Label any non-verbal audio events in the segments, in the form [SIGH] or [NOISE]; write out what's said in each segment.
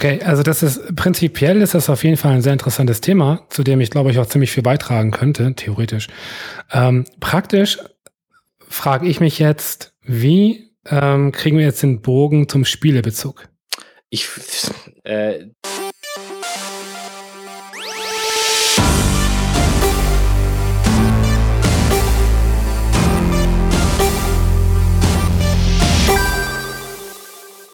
Okay, also das ist prinzipiell ist das auf jeden Fall ein sehr interessantes Thema, zu dem ich glaube ich auch ziemlich viel beitragen könnte, theoretisch. Ähm, praktisch frage ich mich jetzt, wie ähm, kriegen wir jetzt den Bogen zum Spielebezug? Ich äh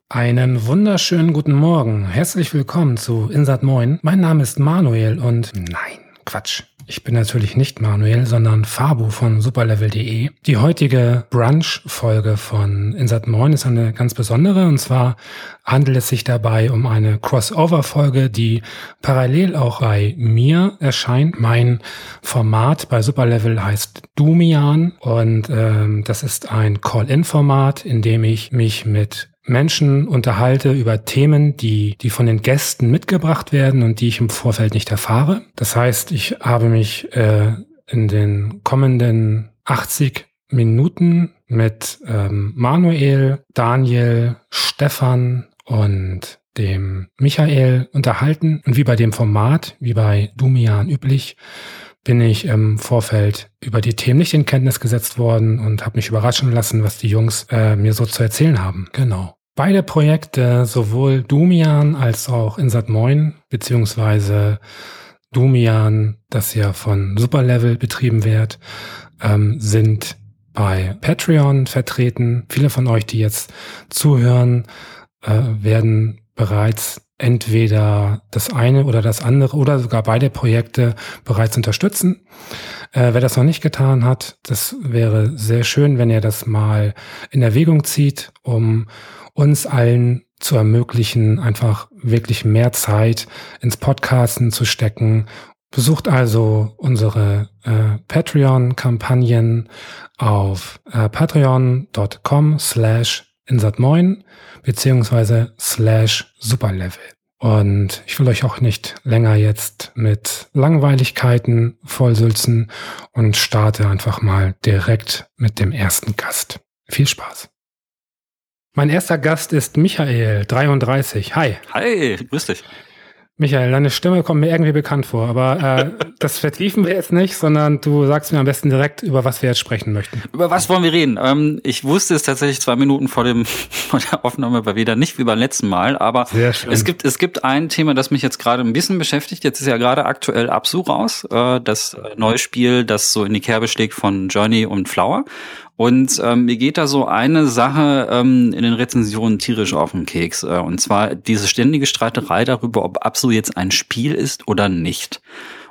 Einen wunderschönen guten Morgen. Herzlich willkommen zu Insat Moin. Mein Name ist Manuel und nein, Quatsch. Ich bin natürlich nicht Manuel, sondern Fabu von superlevel.de. Die heutige Brunch-Folge von Insat Moin ist eine ganz besondere und zwar handelt es sich dabei um eine Crossover-Folge, die parallel auch bei mir erscheint. Mein Format bei Superlevel heißt Dumian und ähm, das ist ein Call-In-Format, in dem ich mich mit Menschen unterhalte über Themen, die, die von den Gästen mitgebracht werden und die ich im Vorfeld nicht erfahre. Das heißt, ich habe mich äh, in den kommenden 80 Minuten mit ähm, Manuel, Daniel, Stefan und dem Michael unterhalten. Und wie bei dem Format, wie bei Dumian üblich, bin ich im Vorfeld über die Themen nicht in Kenntnis gesetzt worden und habe mich überraschen lassen, was die Jungs äh, mir so zu erzählen haben. Genau. Beide Projekte, sowohl Dumian als auch Insat Moin, beziehungsweise Dumian, das ja von Superlevel betrieben wird, ähm, sind bei Patreon vertreten. Viele von euch, die jetzt zuhören, äh, werden bereits entweder das eine oder das andere oder sogar beide Projekte bereits unterstützen. Äh, wer das noch nicht getan hat, das wäre sehr schön, wenn ihr das mal in Erwägung zieht, um uns allen zu ermöglichen, einfach wirklich mehr Zeit ins Podcasten zu stecken. Besucht also unsere äh, Patreon-Kampagnen auf äh, patreon.com slash insatmoin beziehungsweise slash superlevel. Und ich will euch auch nicht länger jetzt mit Langweiligkeiten vollsülzen und starte einfach mal direkt mit dem ersten Gast. Viel Spaß! Mein erster Gast ist Michael, 33. Hi. Hi, grüß dich. Michael, deine Stimme kommt mir irgendwie bekannt vor, aber äh, [LAUGHS] das vertiefen wir jetzt nicht, sondern du sagst mir am besten direkt, über was wir jetzt sprechen möchten. Über was wollen wir reden? Ähm, ich wusste es tatsächlich zwei Minuten vor dem [LAUGHS] vor der Aufnahme bei wieder nicht wie beim letzten Mal, aber es gibt es gibt ein Thema, das mich jetzt gerade ein bisschen beschäftigt. Jetzt ist ja gerade aktuell Absu raus, äh, das neue Spiel, das so in die Kerbe schlägt von Journey und Flower. Und ähm, mir geht da so eine Sache ähm, in den Rezensionen tierisch auf den Keks. Äh, und zwar diese ständige Streiterei darüber, ob Absu jetzt ein Spiel ist oder nicht.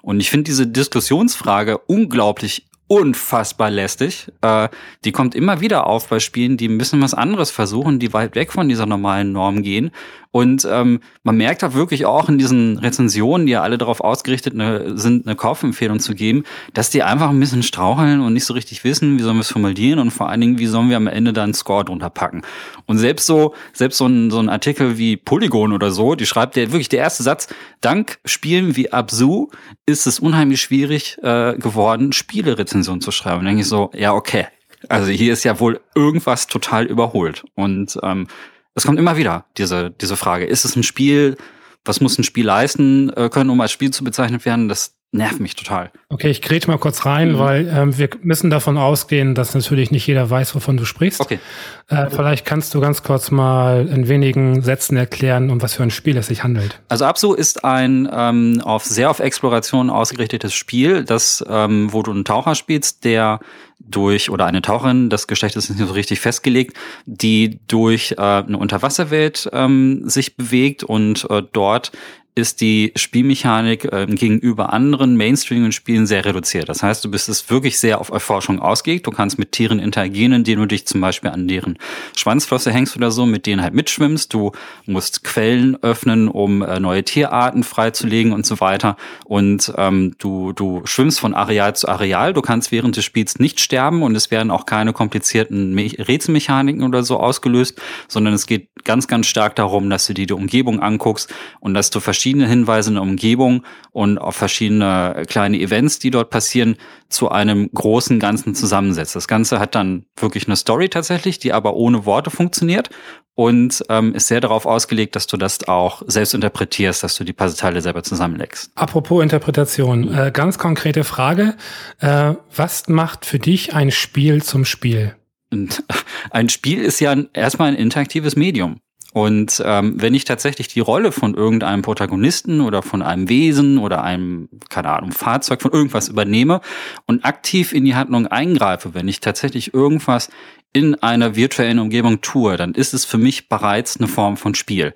Und ich finde diese Diskussionsfrage unglaublich unfassbar lästig. Äh, die kommt immer wieder auf bei Spielen, die bisschen was anderes versuchen, die weit weg von dieser normalen Norm gehen. Und ähm, man merkt da wirklich auch in diesen Rezensionen, die ja alle darauf ausgerichtet eine, sind, eine Kaufempfehlung zu geben, dass die einfach ein bisschen straucheln und nicht so richtig wissen, wie sollen wir es formulieren und vor allen Dingen, wie sollen wir am Ende da einen Score drunter packen. Und selbst so, selbst so ein, so ein Artikel wie Polygon oder so, die schreibt der wirklich der erste Satz, dank Spielen wie Absu ist es unheimlich schwierig äh, geworden, Spielerezensionen zu schreiben. Und denke ich so, ja, okay. Also hier ist ja wohl irgendwas total überholt. Und ähm, es kommt immer wieder, diese, diese Frage. Ist es ein Spiel? Was muss ein Spiel leisten äh, können, um als Spiel zu bezeichnet werden? Das nervt mich total. Okay, ich gräte mal kurz rein, mhm. weil ähm, wir müssen davon ausgehen, dass natürlich nicht jeder weiß, wovon du sprichst. Okay. Äh, vielleicht kannst du ganz kurz mal in wenigen Sätzen erklären, um was für ein Spiel es sich handelt. Also Absu ist ein ähm, auf sehr auf Exploration ausgerichtetes Spiel, das ähm, wo du einen Taucher spielst, der durch, oder eine Taucherin, das Geschlecht ist nicht so richtig festgelegt, die durch äh, eine Unterwasserwelt ähm, sich bewegt und äh, dort ist die Spielmechanik äh, gegenüber anderen Mainstream-Spielen sehr reduziert. Das heißt, du bist es wirklich sehr auf Erforschung ausgelegt. Du kannst mit Tieren interagieren, indem du dich zum Beispiel an deren Schwanzflosse hängst oder so, mit denen halt mitschwimmst. Du musst Quellen öffnen, um äh, neue Tierarten freizulegen und so weiter. Und ähm, du, du schwimmst von Areal zu Areal. Du kannst während des Spiels nicht sterben und es werden auch keine komplizierten Me Rätselmechaniken oder so ausgelöst, sondern es geht ganz, ganz stark darum, dass du dir die Umgebung anguckst und dass du verschiedene verschiedene Hinweise in der Umgebung und auf verschiedene kleine Events, die dort passieren, zu einem großen Ganzen zusammensetzt. Das Ganze hat dann wirklich eine Story tatsächlich, die aber ohne Worte funktioniert und ähm, ist sehr darauf ausgelegt, dass du das auch selbst interpretierst, dass du die Puzzleteile selber zusammenlegst. Apropos Interpretation, äh, ganz konkrete Frage. Äh, was macht für dich ein Spiel zum Spiel? [LAUGHS] ein Spiel ist ja erstmal ein interaktives Medium. Und ähm, wenn ich tatsächlich die Rolle von irgendeinem Protagonisten oder von einem Wesen oder einem, keine Ahnung, Fahrzeug, von irgendwas übernehme und aktiv in die Handlung eingreife, wenn ich tatsächlich irgendwas in einer virtuellen Umgebung tue, dann ist es für mich bereits eine Form von Spiel.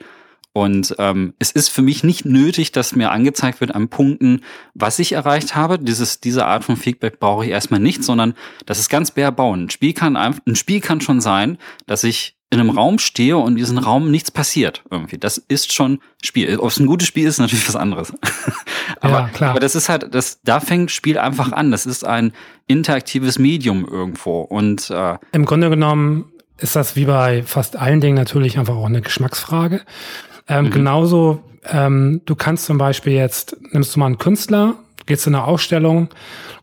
Und ähm, es ist für mich nicht nötig, dass mir angezeigt wird an Punkten, was ich erreicht habe. Dieses, diese Art von Feedback brauche ich erstmal nicht, sondern das ist ganz bare bauen. Ein Spiel kann, ein Spiel kann schon sein, dass ich in einem Raum stehe und in diesem Raum nichts passiert irgendwie. Das ist schon Spiel. Ob es ein gutes Spiel ist, ist natürlich was anderes. [LAUGHS] aber, ja, klar. aber das ist halt, das, da fängt Spiel einfach an. Das ist ein interaktives Medium irgendwo. Und äh, im Grunde genommen ist das wie bei fast allen Dingen natürlich einfach auch eine Geschmacksfrage. Ähm, mhm. Genauso, ähm, du kannst zum Beispiel jetzt, nimmst du mal einen Künstler, gehst in eine Ausstellung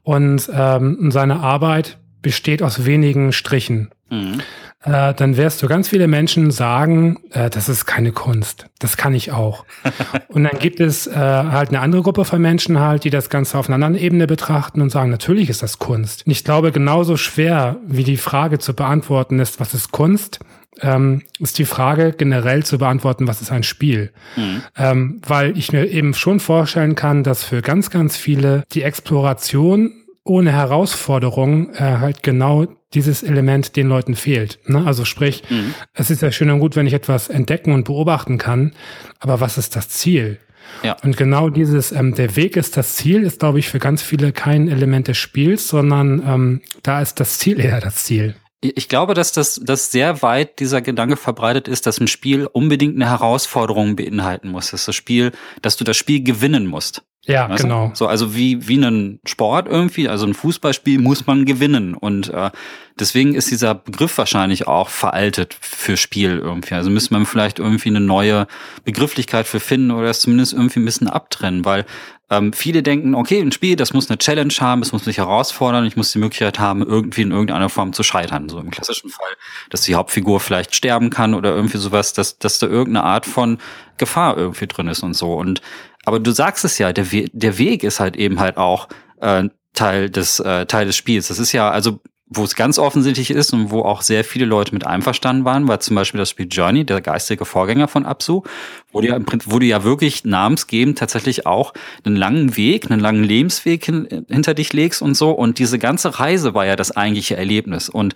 und ähm, seine Arbeit besteht aus wenigen Strichen. Mhm äh, dann wirst du ganz viele Menschen sagen, äh, das ist keine Kunst, das kann ich auch. [LAUGHS] und dann gibt es äh, halt eine andere Gruppe von Menschen halt, die das Ganze auf einer anderen Ebene betrachten und sagen, natürlich ist das Kunst. Und ich glaube, genauso schwer wie die Frage zu beantworten ist, was ist Kunst, ähm, ist die Frage generell zu beantworten, was ist ein Spiel? Mhm. Ähm, weil ich mir eben schon vorstellen kann, dass für ganz, ganz viele die Exploration ohne Herausforderung äh, halt genau dieses Element den Leuten fehlt. Ne? Also sprich, mhm. es ist ja schön und gut, wenn ich etwas entdecken und beobachten kann, aber was ist das Ziel? Ja. Und genau dieses, ähm, der Weg ist das Ziel, ist, glaube ich, für ganz viele kein Element des Spiels, sondern ähm, da ist das Ziel eher das Ziel. Ich glaube, dass das dass sehr weit dieser Gedanke verbreitet ist, dass ein Spiel unbedingt eine Herausforderung beinhalten muss. Dass das Spiel, dass du das Spiel gewinnen musst. Ja, weißt genau. Du? So, also wie, wie ein Sport irgendwie, also ein Fußballspiel muss man gewinnen. Und äh, deswegen ist dieser Begriff wahrscheinlich auch veraltet für Spiel irgendwie. Also müsste man vielleicht irgendwie eine neue Begrifflichkeit für finden oder es zumindest irgendwie ein bisschen abtrennen, weil ähm, viele denken, okay, ein Spiel, das muss eine Challenge haben, es muss mich herausfordern, ich muss die Möglichkeit haben, irgendwie in irgendeiner Form zu scheitern. So im klassischen Fall, dass die Hauptfigur vielleicht sterben kann oder irgendwie sowas, dass, dass da irgendeine Art von Gefahr irgendwie drin ist und so. Und aber du sagst es ja, der, We der Weg ist halt eben halt auch äh, Teil des äh, Teil des Spiels. Das ist ja also wo es ganz offensichtlich ist und wo auch sehr viele Leute mit einverstanden waren, war zum Beispiel das Spiel Journey, der geistige Vorgänger von Absu, wo du ja, wo du ja wirklich namensgebend tatsächlich auch einen langen Weg, einen langen Lebensweg hin, hinter dich legst und so. Und diese ganze Reise war ja das eigentliche Erlebnis. Und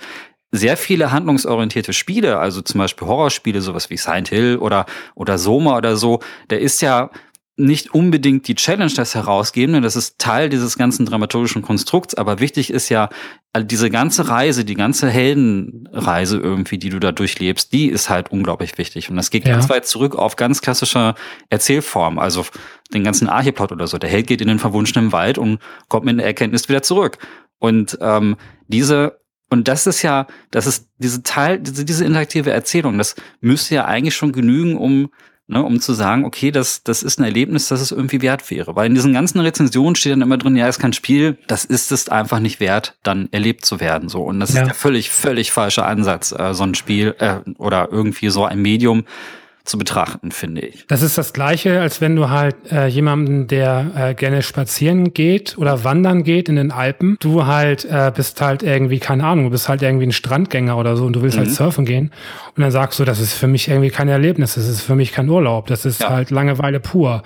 sehr viele handlungsorientierte Spiele, also zum Beispiel Horrorspiele, sowas wie Silent Hill oder, oder Soma oder so, der ist ja nicht unbedingt die Challenge des Herausgebenden, das ist Teil dieses ganzen dramaturgischen Konstrukts, aber wichtig ist ja, diese ganze Reise, die ganze Heldenreise irgendwie, die du da durchlebst, die ist halt unglaublich wichtig. Und das geht ja. ganz weit zurück auf ganz klassische Erzählform, also den ganzen Archeplot oder so. Der Held geht in den verwunschenen Wald und kommt mit der Erkenntnis wieder zurück. Und ähm, diese und das ist ja, das ist diese Teil, diese, diese interaktive Erzählung, das müsste ja eigentlich schon genügen, um ne, um zu sagen, okay, das, das ist ein Erlebnis, das es irgendwie wert wäre. Weil in diesen ganzen Rezensionen steht dann immer drin, ja, es ist kein Spiel, das ist es einfach nicht wert, dann erlebt zu werden. So. Und das ja. ist der völlig, völlig falsche Ansatz, äh, so ein Spiel äh, oder irgendwie so ein Medium zu betrachten, finde ich. Das ist das Gleiche, als wenn du halt äh, jemanden, der äh, gerne spazieren geht oder wandern geht in den Alpen, du halt äh, bist halt irgendwie, keine Ahnung, du bist halt irgendwie ein Strandgänger oder so und du willst halt mhm. halt surfen gehen und dann sagst du, das ist für mich irgendwie kein Erlebnis, das ist für mich kein Urlaub, das ist ja. halt Langeweile pur.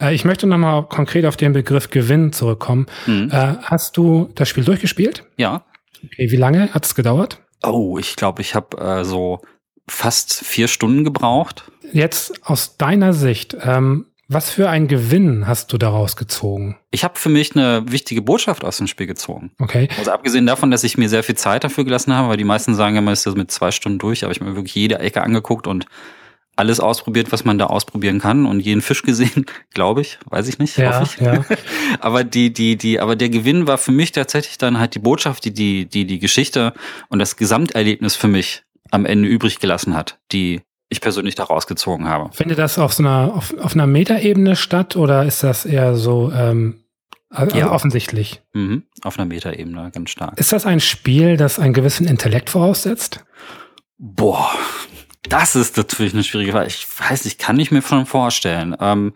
Äh, ich möchte nochmal konkret auf den Begriff Gewinn zurückkommen. Mhm. Äh, hast du das Spiel durchgespielt? Ja. Okay, wie lange hat es gedauert? Oh, ich glaube, ich habe äh, so fast vier Stunden gebraucht. Jetzt aus deiner Sicht, ähm, was für einen Gewinn hast du daraus gezogen? Ich habe für mich eine wichtige Botschaft aus dem Spiel gezogen. Okay. Also abgesehen davon, dass ich mir sehr viel Zeit dafür gelassen habe, weil die meisten sagen ja, man ist das mit zwei Stunden durch, aber ich mir wirklich jede Ecke angeguckt und alles ausprobiert, was man da ausprobieren kann und jeden Fisch gesehen, [LAUGHS] glaube ich, weiß ich nicht, ja, hoffe ich. Ja. [LAUGHS] aber die, die, die, aber der Gewinn war für mich tatsächlich dann halt die Botschaft, die, die, die, die Geschichte und das Gesamterlebnis für mich am Ende übrig gelassen hat. Die ich persönlich da rausgezogen habe. Findet das auf so einer, auf, auf einer Metaebene statt oder ist das eher so ähm, also ja. offensichtlich? Mhm. Auf einer Metaebene, ganz stark. Ist das ein Spiel, das einen gewissen Intellekt voraussetzt? Boah, das ist natürlich eine schwierige Frage. Ich weiß nicht, kann ich mir schon vorstellen. Ähm,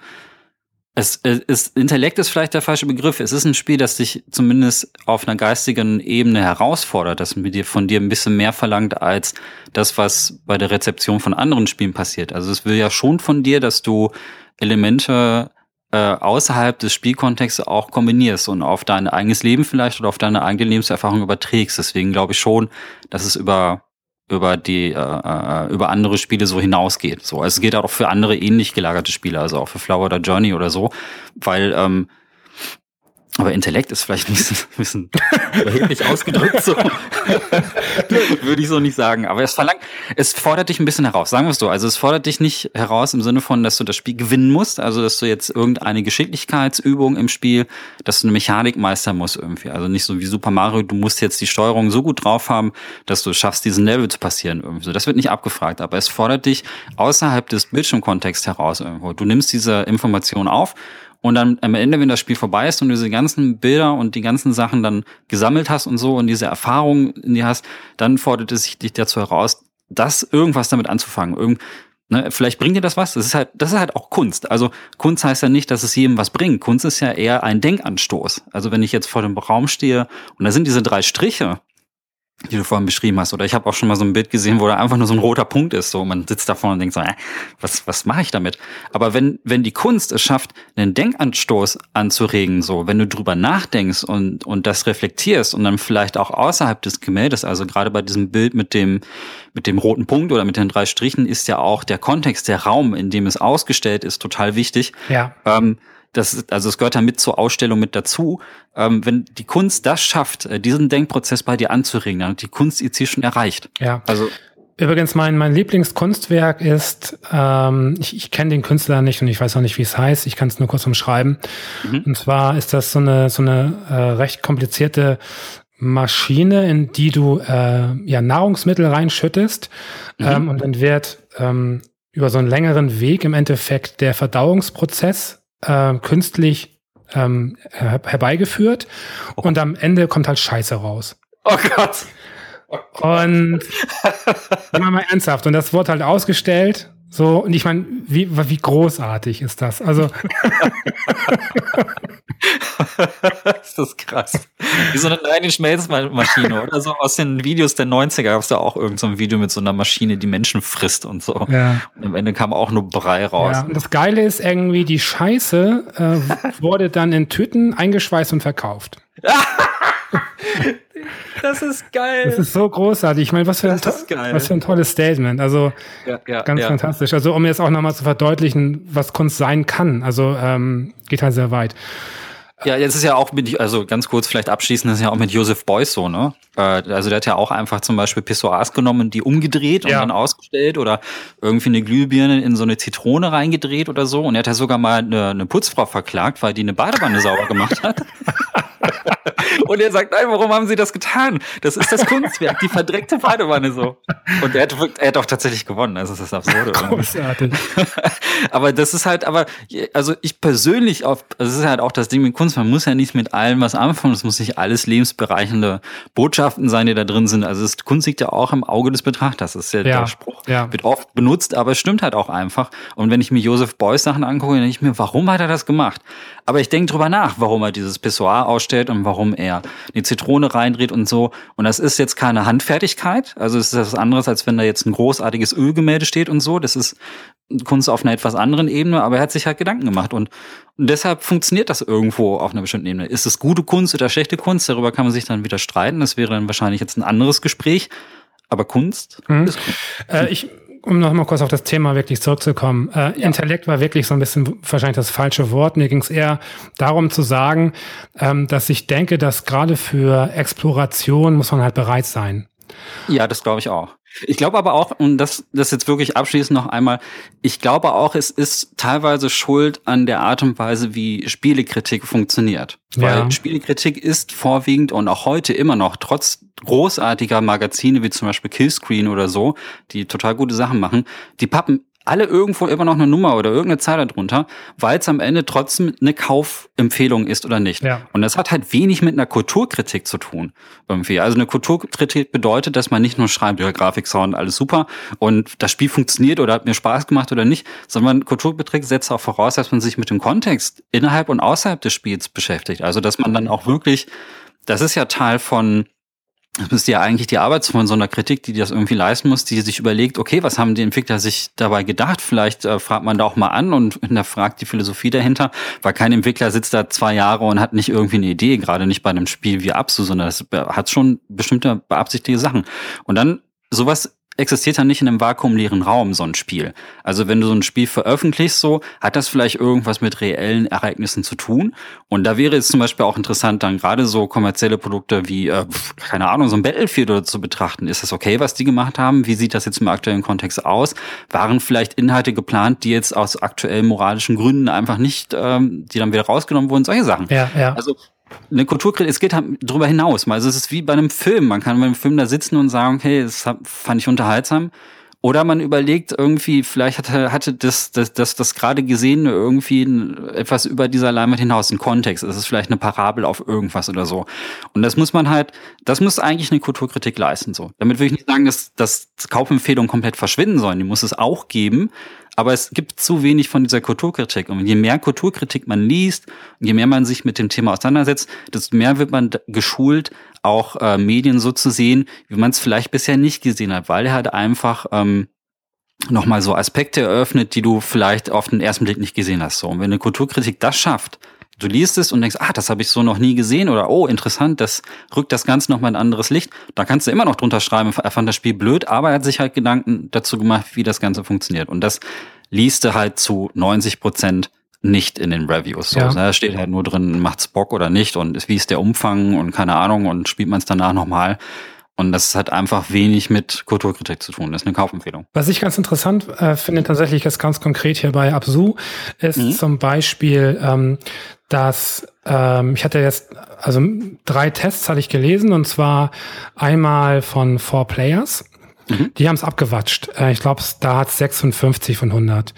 es, es ist, Intellekt ist vielleicht der falsche Begriff. Es ist ein Spiel, das dich zumindest auf einer geistigen Ebene herausfordert, das mit dir, von dir ein bisschen mehr verlangt als das, was bei der Rezeption von anderen Spielen passiert. Also es will ja schon von dir, dass du Elemente äh, außerhalb des Spielkontexts auch kombinierst und auf dein eigenes Leben vielleicht oder auf deine eigene Lebenserfahrung überträgst. Deswegen glaube ich schon, dass es über über die äh, äh, über andere Spiele so hinausgeht. So, also es geht auch für andere ähnlich gelagerte Spiele, also auch für Flower oder Journey oder so, weil ähm, aber Intellekt ist vielleicht ein bisschen, [LAUGHS] ein bisschen überheblich [LAUGHS] ausgedrückt, so. [LAUGHS] Würde ich so nicht sagen. Aber es verlangt, es fordert dich ein bisschen heraus, sagen wir es so. Also es fordert dich nicht heraus im Sinne von, dass du das Spiel gewinnen musst, also dass du jetzt irgendeine Geschicklichkeitsübung im Spiel, dass du eine Mechanik meistern musst irgendwie. Also nicht so wie Super Mario, du musst jetzt die Steuerung so gut drauf haben, dass du schaffst, diesen Level zu passieren irgendwie. So, das wird nicht abgefragt, aber es fordert dich außerhalb des Bildschirmkontexts heraus irgendwo. Du nimmst diese Information auf und dann am Ende, wenn das Spiel vorbei ist und du diese ganzen Bilder und die ganzen Sachen dann gesammelt hast und so und diese Erfahrung in dir hast, dann fordert es dich dazu heraus, das irgendwas damit anzufangen. Irgend, ne, vielleicht bringt dir das was. Das ist halt, das ist halt auch Kunst. Also Kunst heißt ja nicht, dass es jedem was bringt. Kunst ist ja eher ein Denkanstoß. Also wenn ich jetzt vor dem Raum stehe und da sind diese drei Striche die du vorhin beschrieben hast. Oder ich habe auch schon mal so ein Bild gesehen, wo da einfach nur so ein roter Punkt ist. So, man sitzt da vorne und denkt so, äh, was, was mache ich damit? Aber wenn, wenn die Kunst es schafft, einen Denkanstoß anzuregen, so, wenn du drüber nachdenkst und, und das reflektierst und dann vielleicht auch außerhalb des Gemäldes, also gerade bei diesem Bild mit dem, mit dem roten Punkt oder mit den drei Strichen, ist ja auch der Kontext, der Raum, in dem es ausgestellt ist, total wichtig. Ja. Ähm, das, also es gehört ja mit zur Ausstellung mit dazu. Ähm, wenn die Kunst das schafft, äh, diesen Denkprozess bei dir anzuregen, dann hat die Kunst ihr Ziel schon erreicht. Ja. Also Übrigens, mein, mein Lieblingskunstwerk ist, ähm, ich, ich kenne den Künstler nicht und ich weiß auch nicht, wie es heißt, ich kann es nur kurz umschreiben. Mhm. Und zwar ist das so eine, so eine äh, recht komplizierte Maschine, in die du äh, ja, Nahrungsmittel reinschüttest mhm. ähm, und dann wird ähm, über so einen längeren Weg im Endeffekt der Verdauungsprozess äh, künstlich ähm, her herbeigeführt oh. und am Ende kommt halt Scheiße raus. Oh Gott. Oh Gott. Und immer mal ernsthaft. Und das wurde halt ausgestellt. So, und ich meine, wie, wie großartig ist das? Also. [LAUGHS] ist das krass. Wie so eine reine Schmelzmaschine oder so. Aus den Videos der 90er gab es da auch irgendein so Video mit so einer Maschine, die Menschen frisst und so. Ja. Und am Ende kam auch nur Brei raus. Ja, und das Geile ist irgendwie, die Scheiße äh, wurde dann in Tüten eingeschweißt und verkauft. [LAUGHS] Das ist geil. Das ist so großartig. Ich meine, was für, ein, was für ein tolles Statement. Also ja, ja, ganz ja. fantastisch. Also um jetzt auch nochmal zu verdeutlichen, was Kunst sein kann. Also ähm, geht halt sehr weit. Ja, jetzt ist ja auch mit, also ganz kurz vielleicht abschließend, das ist ja auch mit Joseph Beuys so, ne? Äh, also der hat ja auch einfach zum Beispiel Pissoirs genommen, die umgedreht und ja. dann ausgestellt oder irgendwie eine Glühbirne in so eine Zitrone reingedreht oder so. Und er hat ja sogar mal eine, eine Putzfrau verklagt, weil die eine Badewanne sauber gemacht hat. [LAUGHS] Und er sagt, nein, warum haben sie das getan? Das ist das Kunstwerk, die verdreckte Badewanne so. Und er hat, er hat auch tatsächlich gewonnen, also das ist absurd. Großartig. [LAUGHS] aber das ist halt, aber, also ich persönlich, auf, also es ist halt auch das Ding mit Kunst, man muss ja nicht mit allem was anfangen, es muss nicht alles lebensbereichende Botschaften sein, die da drin sind. Also das, Kunst liegt ja auch im Auge des Betrachters. Das ist ja, ja der Spruch. Ja. Wird oft benutzt, aber es stimmt halt auch einfach. Und wenn ich mir Joseph Beuys Sachen angucke, dann denke ich mir, warum hat er das gemacht? Aber ich denke drüber nach, warum er dieses Pissoir ausstellt und warum er eine Zitrone reindreht und so. Und das ist jetzt keine Handfertigkeit. Also es ist was anderes, als wenn da jetzt ein großartiges Ölgemälde steht und so. Das ist Kunst auf einer etwas anderen Ebene, aber er hat sich halt Gedanken gemacht. Und, und deshalb funktioniert das irgendwo auf einer bestimmten Ebene. Ist es gute Kunst oder schlechte Kunst? Darüber kann man sich dann wieder streiten. Das wäre dann wahrscheinlich jetzt ein anderes Gespräch. Aber Kunst mhm. ist Kunst. Äh, ich um noch mal kurz auf das Thema wirklich zurückzukommen. Äh, ja. Intellekt war wirklich so ein bisschen wahrscheinlich das falsche Wort. Mir ging es eher darum zu sagen, ähm, dass ich denke, dass gerade für Exploration muss man halt bereit sein. Ja, das glaube ich auch. Ich glaube aber auch, und das, das jetzt wirklich abschließend noch einmal, ich glaube auch, es ist teilweise schuld an der Art und Weise, wie Spielekritik funktioniert. Ja. Weil Spielekritik ist vorwiegend und auch heute immer noch, trotz großartiger Magazine wie zum Beispiel Killscreen oder so, die total gute Sachen machen, die pappen alle irgendwo immer noch eine Nummer oder irgendeine Zahl darunter, weil es am Ende trotzdem eine Kaufempfehlung ist oder nicht. Ja. Und das hat halt wenig mit einer Kulturkritik zu tun. Irgendwie. Also eine Kulturkritik bedeutet, dass man nicht nur schreibt, ja, Grafik, Sound, alles super und das Spiel funktioniert oder hat mir Spaß gemacht oder nicht, sondern Kulturkritik setzt auch voraus, dass man sich mit dem Kontext innerhalb und außerhalb des Spiels beschäftigt. Also dass man dann auch wirklich, das ist ja Teil von das müsste ja eigentlich die Arbeit von so einer Kritik, die das irgendwie leisten muss, die sich überlegt, okay, was haben die Entwickler sich dabei gedacht? Vielleicht äh, fragt man da auch mal an und [LAUGHS] hinterfragt die Philosophie dahinter, weil kein Entwickler sitzt da zwei Jahre und hat nicht irgendwie eine Idee, gerade nicht bei einem Spiel wie Absu, sondern das hat schon bestimmte beabsichtigte Sachen. Und dann sowas existiert dann nicht in einem vakuumleeren Raum, so ein Spiel. Also wenn du so ein Spiel veröffentlichst, so, hat das vielleicht irgendwas mit reellen Ereignissen zu tun. Und da wäre es zum Beispiel auch interessant, dann gerade so kommerzielle Produkte wie, äh, keine Ahnung, so ein Battlefield oder zu betrachten. Ist das okay, was die gemacht haben? Wie sieht das jetzt im aktuellen Kontext aus? Waren vielleicht Inhalte geplant, die jetzt aus aktuellen moralischen Gründen einfach nicht, ähm, die dann wieder rausgenommen wurden? Solche Sachen. Ja, ja. Also eine Kulturkritik, es geht halt drüber hinaus. Also es ist wie bei einem Film. Man kann bei einem Film da sitzen und sagen, okay, das fand ich unterhaltsam. Oder man überlegt irgendwie, vielleicht hatte, hatte das, das, das, das gerade Gesehene irgendwie etwas über dieser Leinwand hinaus, einen Kontext. Es ist vielleicht eine Parabel auf irgendwas oder so. Und das muss man halt, das muss eigentlich eine Kulturkritik leisten, so. Damit will ich nicht sagen, dass, dass Kaufempfehlungen komplett verschwinden sollen. Die muss es auch geben. Aber es gibt zu wenig von dieser Kulturkritik. Und je mehr Kulturkritik man liest, je mehr man sich mit dem Thema auseinandersetzt, desto mehr wird man geschult, auch äh, Medien so zu sehen, wie man es vielleicht bisher nicht gesehen hat, weil er halt einfach ähm, nochmal so Aspekte eröffnet, die du vielleicht auf den ersten Blick nicht gesehen hast. So, und wenn eine Kulturkritik das schafft, du liest es und denkst, ah, das habe ich so noch nie gesehen oder oh, interessant, das rückt das Ganze nochmal in ein anderes Licht. Da kannst du immer noch drunter schreiben, er fand das Spiel blöd, aber er hat sich halt Gedanken dazu gemacht, wie das Ganze funktioniert. Und das liest du halt zu 90 Prozent nicht in den Reviews. So, ja. Ne? Da steht halt nur drin, macht's Bock oder nicht und wie ist der Umfang und keine Ahnung und spielt man es danach nochmal. Und das hat einfach wenig mit Kulturkritik zu tun. Das ist eine Kaufempfehlung. Was ich ganz interessant äh, finde, tatsächlich ist ganz konkret hier bei Absu, ist mhm. zum Beispiel, ähm, dass ähm, ich hatte jetzt, also drei Tests hatte ich gelesen und zwar einmal von Four Players. Mhm. Die haben es abgewatscht. Äh, ich glaube, da hat 56 von 100.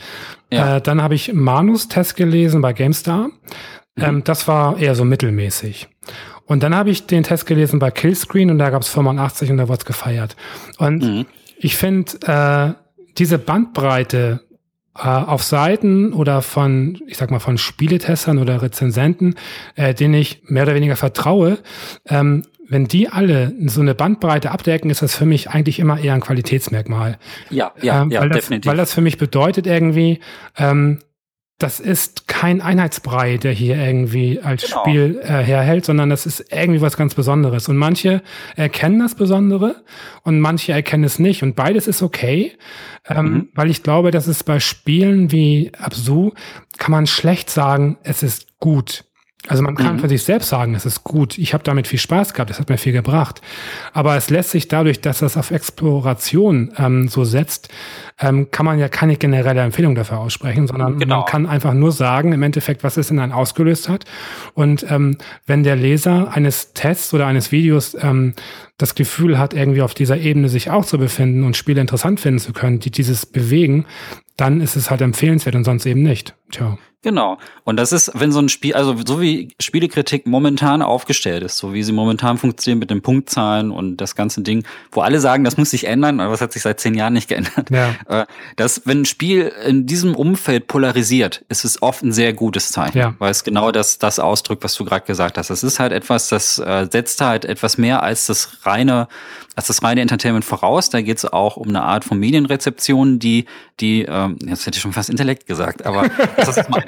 Ja. Äh, dann habe ich Manus Test gelesen bei GameStar. Mhm. Ähm, das war eher so mittelmäßig. Und dann habe ich den Test gelesen bei Killscreen und da gab es 85 und da wurde es gefeiert. Und mhm. ich finde, äh, diese Bandbreite äh, auf Seiten oder von, ich sag mal, von Spieletestern oder Rezensenten, äh, denen ich mehr oder weniger vertraue, ähm, wenn die alle so eine Bandbreite abdecken, ist das für mich eigentlich immer eher ein Qualitätsmerkmal. Ja, ja, ähm, ja, weil das, definitiv. Weil das für mich bedeutet irgendwie, ähm, das ist kein Einheitsbrei, der hier irgendwie als genau. Spiel äh, herhält, sondern das ist irgendwie was ganz Besonderes. Und manche erkennen das Besondere und manche erkennen es nicht. Und beides ist okay, ähm, mhm. weil ich glaube, dass es bei Spielen wie Absu kann man schlecht sagen, es ist gut. Also man kann mhm. für sich selbst sagen, es ist gut. Ich habe damit viel Spaß gehabt, es hat mir viel gebracht. Aber es lässt sich dadurch, dass das auf Exploration ähm, so setzt, ähm, kann man ja keine generelle Empfehlung dafür aussprechen, sondern genau. man kann einfach nur sagen, im Endeffekt, was es in einem ausgelöst hat. Und ähm, wenn der Leser eines Tests oder eines Videos ähm, das Gefühl hat, irgendwie auf dieser Ebene sich auch zu befinden und Spiele interessant finden zu können, die dieses bewegen, dann ist es halt empfehlenswert und sonst eben nicht. Tja. Genau. Und das ist, wenn so ein Spiel, also so wie Spielekritik momentan aufgestellt ist, so wie sie momentan funktionieren mit den Punktzahlen und das ganze Ding, wo alle sagen, das muss sich ändern, aber das hat sich seit zehn Jahren nicht geändert. Ja. Äh, dass, wenn ein Spiel in diesem Umfeld polarisiert, ist es oft ein sehr gutes Zeichen, ja. weil es genau das, das ausdrückt, was du gerade gesagt hast. Es ist halt etwas, das äh, setzt halt etwas mehr als das reine, als das reine Entertainment voraus. Da geht es auch um eine Art von Medienrezeption, die, die, ähm, jetzt hätte ich schon fast Intellekt gesagt, aber [LAUGHS] das ist meine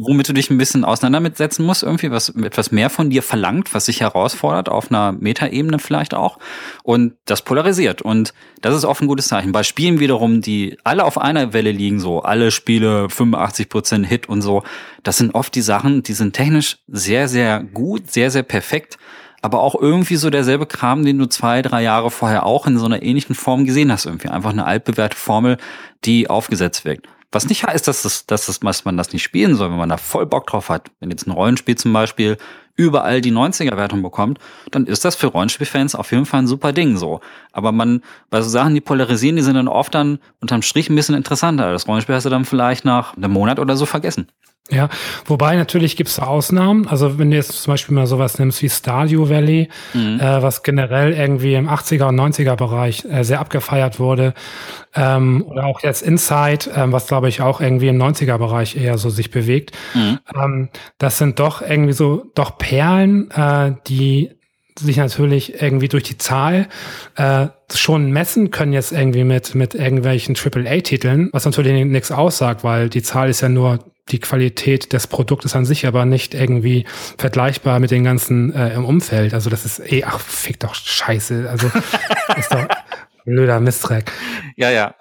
womit du dich ein bisschen auseinandersetzen musst, irgendwie, was etwas mehr von dir verlangt, was sich herausfordert, auf einer Metaebene vielleicht auch. Und das polarisiert. Und das ist oft ein gutes Zeichen. Bei Spielen wiederum, die alle auf einer Welle liegen, so alle Spiele 85 Prozent Hit und so, das sind oft die Sachen, die sind technisch sehr, sehr gut, sehr, sehr perfekt aber auch irgendwie so derselbe Kram, den du zwei, drei Jahre vorher auch in so einer ähnlichen Form gesehen hast. Irgendwie einfach eine altbewährte Formel, die aufgesetzt wirkt. Was nicht heißt, dass, das, dass, das, dass man das nicht spielen soll, wenn man da voll Bock drauf hat. Wenn jetzt ein Rollenspiel zum Beispiel überall die 90er-Wertung bekommt, dann ist das für Rollenspielfans auf jeden Fall ein super Ding so. Aber man, bei so Sachen, die polarisieren, die sind dann oft dann unterm Strich ein bisschen interessanter. Das Rollenspiel hast du dann vielleicht nach einem Monat oder so vergessen. Ja, wobei natürlich gibt es Ausnahmen. Also wenn du jetzt zum Beispiel mal sowas nimmst wie Stardew Valley, mhm. äh, was generell irgendwie im 80er und 90er Bereich äh, sehr abgefeiert wurde, ähm, oder auch jetzt Inside, ähm, was glaube ich auch irgendwie im 90er Bereich eher so sich bewegt. Mhm. Ähm, das sind doch irgendwie so doch Perlen, äh, die sich natürlich irgendwie durch die Zahl äh, schon messen können jetzt irgendwie mit mit irgendwelchen AAA-Titeln, was natürlich nichts aussagt, weil die Zahl ist ja nur die Qualität des Produktes an sich, aber nicht irgendwie vergleichbar mit den ganzen äh, im Umfeld. Also das ist eh, ach, fick doch Scheiße. Also [LAUGHS] ist doch blöder Mistreck. Ja, ja.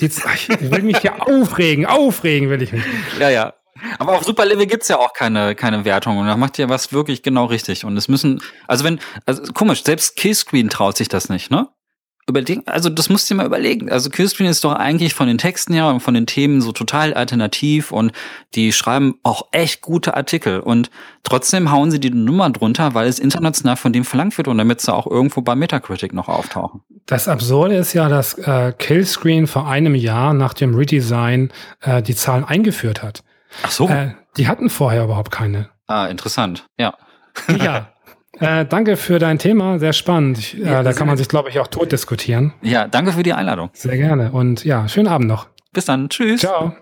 Die, ich will mich hier aufregen, aufregen will ich mich. Ja, ja. Aber auf Super Level gibt's ja auch keine, keine Wertung und da macht ihr was wirklich genau richtig. Und es müssen, also wenn, also komisch, selbst Killscreen traut sich das nicht, ne? Überlegen, also das musst du dir mal überlegen. Also Killscreen ist doch eigentlich von den Texten her und von den Themen so total alternativ und die schreiben auch echt gute Artikel und trotzdem hauen sie die Nummer drunter, weil es international von dem verlangt wird und damit sie auch irgendwo bei Metacritic noch auftauchen. Das Absurde ist ja, dass äh, Killscreen vor einem Jahr nach dem Redesign äh, die Zahlen eingeführt hat. Ach so. Äh, die hatten vorher überhaupt keine. Ah, interessant. Ja. Ja. [LAUGHS] Äh, danke für dein Thema, sehr spannend. Ich, äh, da kann man sich, glaube ich, auch tot diskutieren. Ja, danke für die Einladung. Sehr gerne. Und ja, schönen Abend noch. Bis dann. Tschüss. Ciao.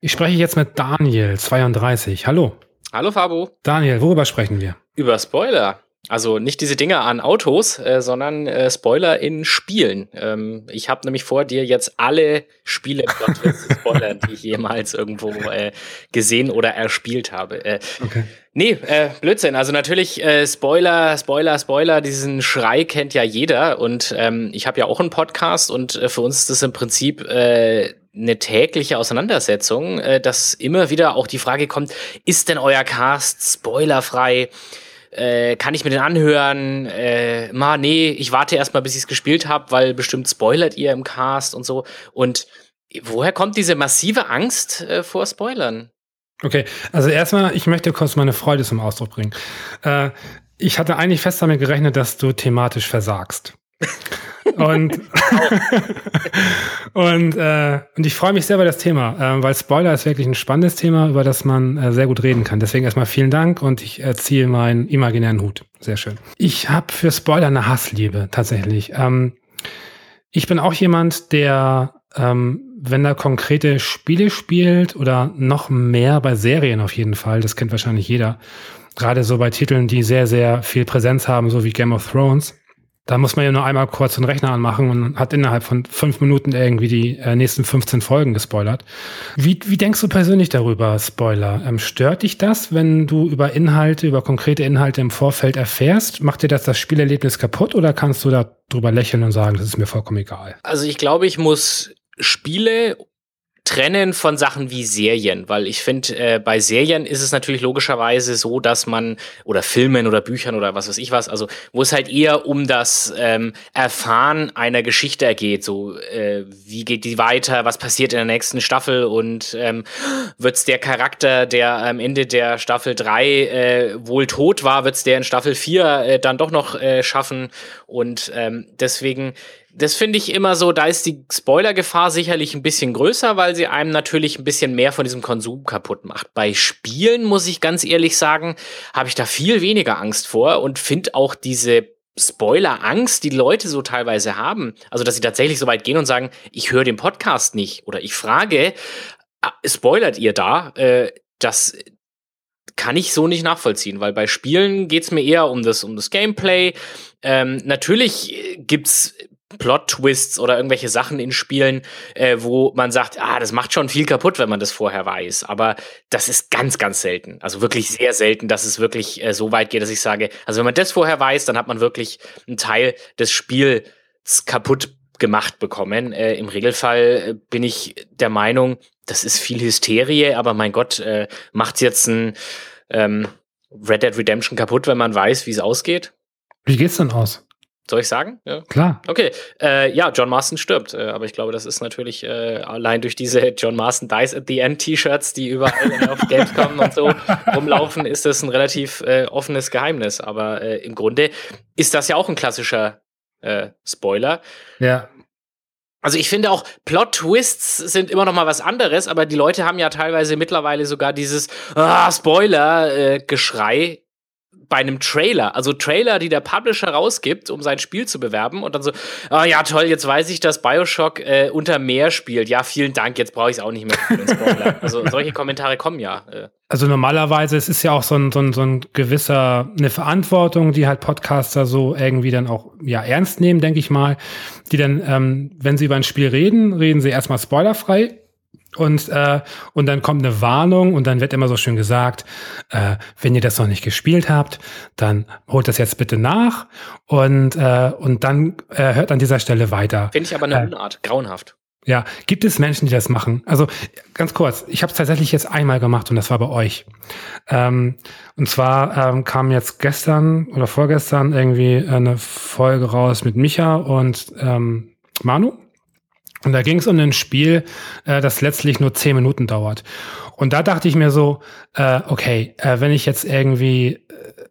Ich spreche jetzt mit Daniel, 32. Hallo. Hallo Fabo. Daniel, worüber sprechen wir? Über Spoiler. Also nicht diese Dinger an Autos, äh, sondern äh, Spoiler in Spielen. Ähm, ich habe nämlich vor, dir jetzt alle Spiele [LAUGHS] zu spoilern, die ich jemals irgendwo äh, gesehen oder erspielt habe. Äh, okay. Nee, äh, Blödsinn. Also natürlich äh, Spoiler, Spoiler, Spoiler. Diesen Schrei kennt ja jeder. Und ähm, ich habe ja auch einen Podcast und äh, für uns ist das im Prinzip äh, eine tägliche Auseinandersetzung, äh, dass immer wieder auch die Frage kommt, ist denn euer Cast spoilerfrei? Äh, kann ich mir den anhören? Äh, ma, nee, ich warte erstmal, bis ich es gespielt habe, weil bestimmt spoilert ihr im Cast und so. Und woher kommt diese massive Angst äh, vor Spoilern? Okay, also erstmal, ich möchte kurz meine Freude zum Ausdruck bringen. Äh, ich hatte eigentlich fest damit gerechnet, dass du thematisch versagst. Und, [LAUGHS] und, äh, und ich freue mich sehr über das Thema, äh, weil Spoiler ist wirklich ein spannendes Thema, über das man äh, sehr gut reden kann. Deswegen erstmal vielen Dank und ich ziehe meinen imaginären Hut. Sehr schön. Ich habe für Spoiler eine Hassliebe, tatsächlich. Ähm, ich bin auch jemand, der, ähm, wenn er konkrete Spiele spielt oder noch mehr bei Serien auf jeden Fall, das kennt wahrscheinlich jeder, gerade so bei Titeln, die sehr, sehr viel Präsenz haben, so wie Game of Thrones, da muss man ja nur einmal kurz den Rechner anmachen und hat innerhalb von fünf Minuten irgendwie die äh, nächsten 15 Folgen gespoilert. Wie, wie denkst du persönlich darüber, Spoiler? Ähm, stört dich das, wenn du über Inhalte, über konkrete Inhalte im Vorfeld erfährst? Macht dir das das Spielerlebnis kaputt oder kannst du da drüber lächeln und sagen, das ist mir vollkommen egal? Also ich glaube, ich muss Spiele trennen von Sachen wie Serien, weil ich finde, äh, bei Serien ist es natürlich logischerweise so, dass man, oder Filmen oder Büchern oder was weiß ich was, also wo es halt eher um das ähm, Erfahren einer Geschichte geht, so äh, wie geht die weiter, was passiert in der nächsten Staffel und ähm, wird's der Charakter, der am Ende der Staffel 3 äh, wohl tot war, wird's der in Staffel 4 äh, dann doch noch äh, schaffen und ähm, deswegen das finde ich immer so, da ist die Spoilergefahr sicherlich ein bisschen größer, weil sie einem natürlich ein bisschen mehr von diesem Konsum kaputt macht. Bei Spielen, muss ich ganz ehrlich sagen, habe ich da viel weniger Angst vor und finde auch diese Spoiler-Angst, die Leute so teilweise haben, also dass sie tatsächlich so weit gehen und sagen, ich höre den Podcast nicht oder ich frage, ah, spoilert ihr da? Äh, das kann ich so nicht nachvollziehen, weil bei Spielen geht's mir eher um das, um das Gameplay. Ähm, natürlich gibt's Plot-Twists oder irgendwelche Sachen in Spielen, äh, wo man sagt, ah, das macht schon viel kaputt, wenn man das vorher weiß. Aber das ist ganz, ganz selten. Also wirklich sehr selten, dass es wirklich äh, so weit geht, dass ich sage, also wenn man das vorher weiß, dann hat man wirklich einen Teil des Spiels kaputt gemacht bekommen. Äh, Im Regelfall äh, bin ich der Meinung, das ist viel Hysterie, aber mein Gott, äh, macht's jetzt ein ähm, Red Dead Redemption kaputt, wenn man weiß, wie es ausgeht? Wie geht's denn aus? Soll ich sagen? Ja. Klar. Okay. Äh, ja, John Marston stirbt. Äh, aber ich glaube, das ist natürlich äh, allein durch diese John Marston Dies at the End T-Shirts, die überall auf Gamescom und so [LAUGHS] rumlaufen, ist das ein relativ äh, offenes Geheimnis. Aber äh, im Grunde ist das ja auch ein klassischer äh, Spoiler. Ja. Also ich finde auch Plot-Twists sind immer noch mal was anderes, aber die Leute haben ja teilweise mittlerweile sogar dieses ah, Spoiler-Geschrei bei einem Trailer, also Trailer, die der Publisher rausgibt, um sein Spiel zu bewerben und dann so, ah ja toll, jetzt weiß ich, dass Bioshock äh, unter Meer spielt. Ja, vielen Dank, jetzt brauche ich es auch nicht mehr. [LAUGHS] also solche Kommentare kommen ja. Äh. Also normalerweise es ist ja auch so ein, so, ein, so ein gewisser, eine Verantwortung, die halt Podcaster so irgendwie dann auch ja ernst nehmen, denke ich mal, die dann, ähm, wenn sie über ein Spiel reden, reden sie erstmal spoilerfrei und, äh, und dann kommt eine Warnung und dann wird immer so schön gesagt, äh, wenn ihr das noch nicht gespielt habt, dann holt das jetzt bitte nach und, äh, und dann äh, hört an dieser Stelle weiter. Finde ich aber eine äh, Unart, grauenhaft. Ja, gibt es Menschen, die das machen? Also ganz kurz, ich habe es tatsächlich jetzt einmal gemacht und das war bei euch. Ähm, und zwar ähm, kam jetzt gestern oder vorgestern irgendwie eine Folge raus mit Micha und ähm, Manu. Und da ging es um ein Spiel, äh, das letztlich nur zehn Minuten dauert. Und da dachte ich mir so, äh, okay, äh, wenn ich jetzt irgendwie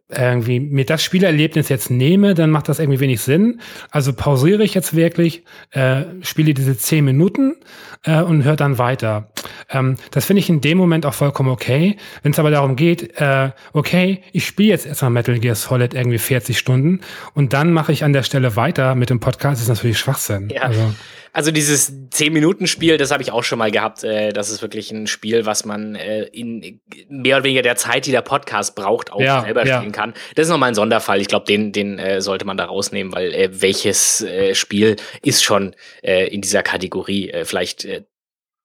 äh, irgendwie mir das Spielerlebnis jetzt nehme, dann macht das irgendwie wenig Sinn. Also pausiere ich jetzt wirklich, äh, spiele diese zehn Minuten äh, und höre dann weiter. Ähm, das finde ich in dem Moment auch vollkommen okay. Wenn es aber darum geht, äh, okay, ich spiele jetzt erstmal Metal Gear Solid irgendwie 40 Stunden und dann mache ich an der Stelle weiter mit dem Podcast, ist natürlich Schwachsinn. Ja. Also, also dieses 10-Minuten-Spiel, das habe ich auch schon mal gehabt. Äh, das ist wirklich ein Spiel, was man äh, in mehr oder weniger der Zeit, die der Podcast braucht, auch ja, selber ja. spielen kann. Das ist nochmal ein Sonderfall. Ich glaube, den, den äh, sollte man da rausnehmen, weil äh, welches äh, Spiel ist schon äh, in dieser Kategorie äh, vielleicht äh,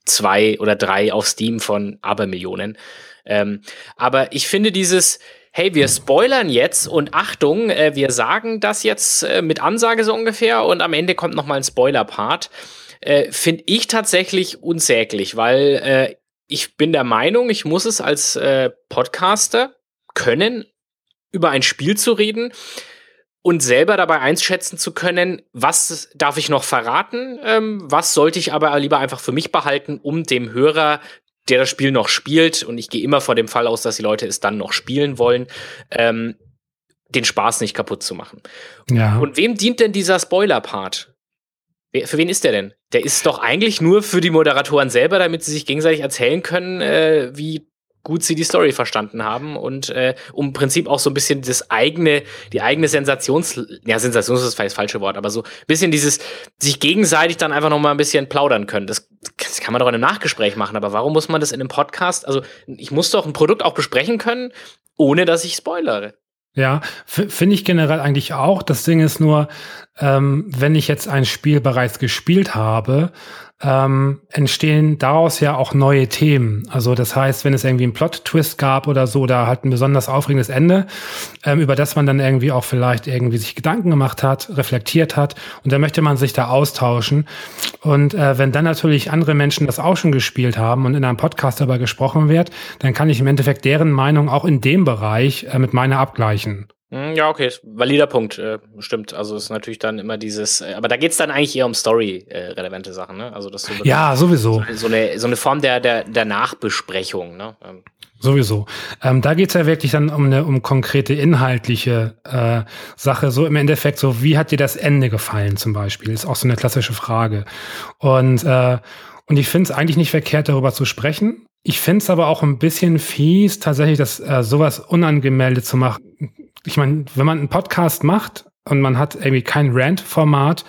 zwei oder drei auf Steam von Abermillionen. Ähm, aber ich finde dieses hey, wir spoilern jetzt und Achtung, äh, wir sagen das jetzt äh, mit Ansage so ungefähr und am Ende kommt noch mal ein Spoiler-Part, äh, finde ich tatsächlich unsäglich, weil äh, ich bin der Meinung, ich muss es als äh, Podcaster können, über ein Spiel zu reden und selber dabei einschätzen zu können, was darf ich noch verraten, ähm, was sollte ich aber lieber einfach für mich behalten, um dem Hörer der das Spiel noch spielt, und ich gehe immer vor dem Fall aus, dass die Leute es dann noch spielen wollen, ähm, den Spaß nicht kaputt zu machen. Ja. Und wem dient denn dieser Spoiler-Part? Für wen ist der denn? Der ist doch eigentlich nur für die Moderatoren selber, damit sie sich gegenseitig erzählen können, äh, wie gut sie die Story verstanden haben und äh, um im Prinzip auch so ein bisschen das eigene, die eigene Sensations, ja, Sensations ist vielleicht das falsche Wort, aber so ein bisschen dieses, sich gegenseitig dann einfach noch mal ein bisschen plaudern können. Das, das kann man doch in einem Nachgespräch machen, aber warum muss man das in einem Podcast, also ich muss doch ein Produkt auch besprechen können, ohne dass ich spoilere. Ja, finde ich generell eigentlich auch. Das Ding ist nur, ähm, wenn ich jetzt ein Spiel bereits gespielt habe, ähm, entstehen daraus ja auch neue Themen. Also das heißt, wenn es irgendwie einen Plot-Twist gab oder so, oder halt ein besonders aufregendes Ende, ähm, über das man dann irgendwie auch vielleicht irgendwie sich Gedanken gemacht hat, reflektiert hat, und dann möchte man sich da austauschen. Und äh, wenn dann natürlich andere Menschen das auch schon gespielt haben und in einem Podcast darüber gesprochen wird, dann kann ich im Endeffekt deren Meinung auch in dem Bereich äh, mit meiner abgleichen. Hm, ja, okay, valider Punkt, äh, stimmt. Also ist natürlich dann immer dieses, äh, aber da geht's dann eigentlich eher um Story-relevante äh, Sachen, ne? Also das so ja, sowieso. So, so, eine, so eine Form der, der, der Nachbesprechung, ne? Ähm. Sowieso. Ähm, da geht's ja wirklich dann um eine um konkrete inhaltliche äh, Sache. So im Endeffekt, so wie hat dir das Ende gefallen zum Beispiel? Ist auch so eine klassische Frage. Und äh, und ich finde es eigentlich nicht verkehrt, darüber zu sprechen. Ich finde es aber auch ein bisschen fies, tatsächlich das äh, sowas unangemeldet zu machen ich meine, wenn man einen Podcast macht und man hat irgendwie kein Rant-Format,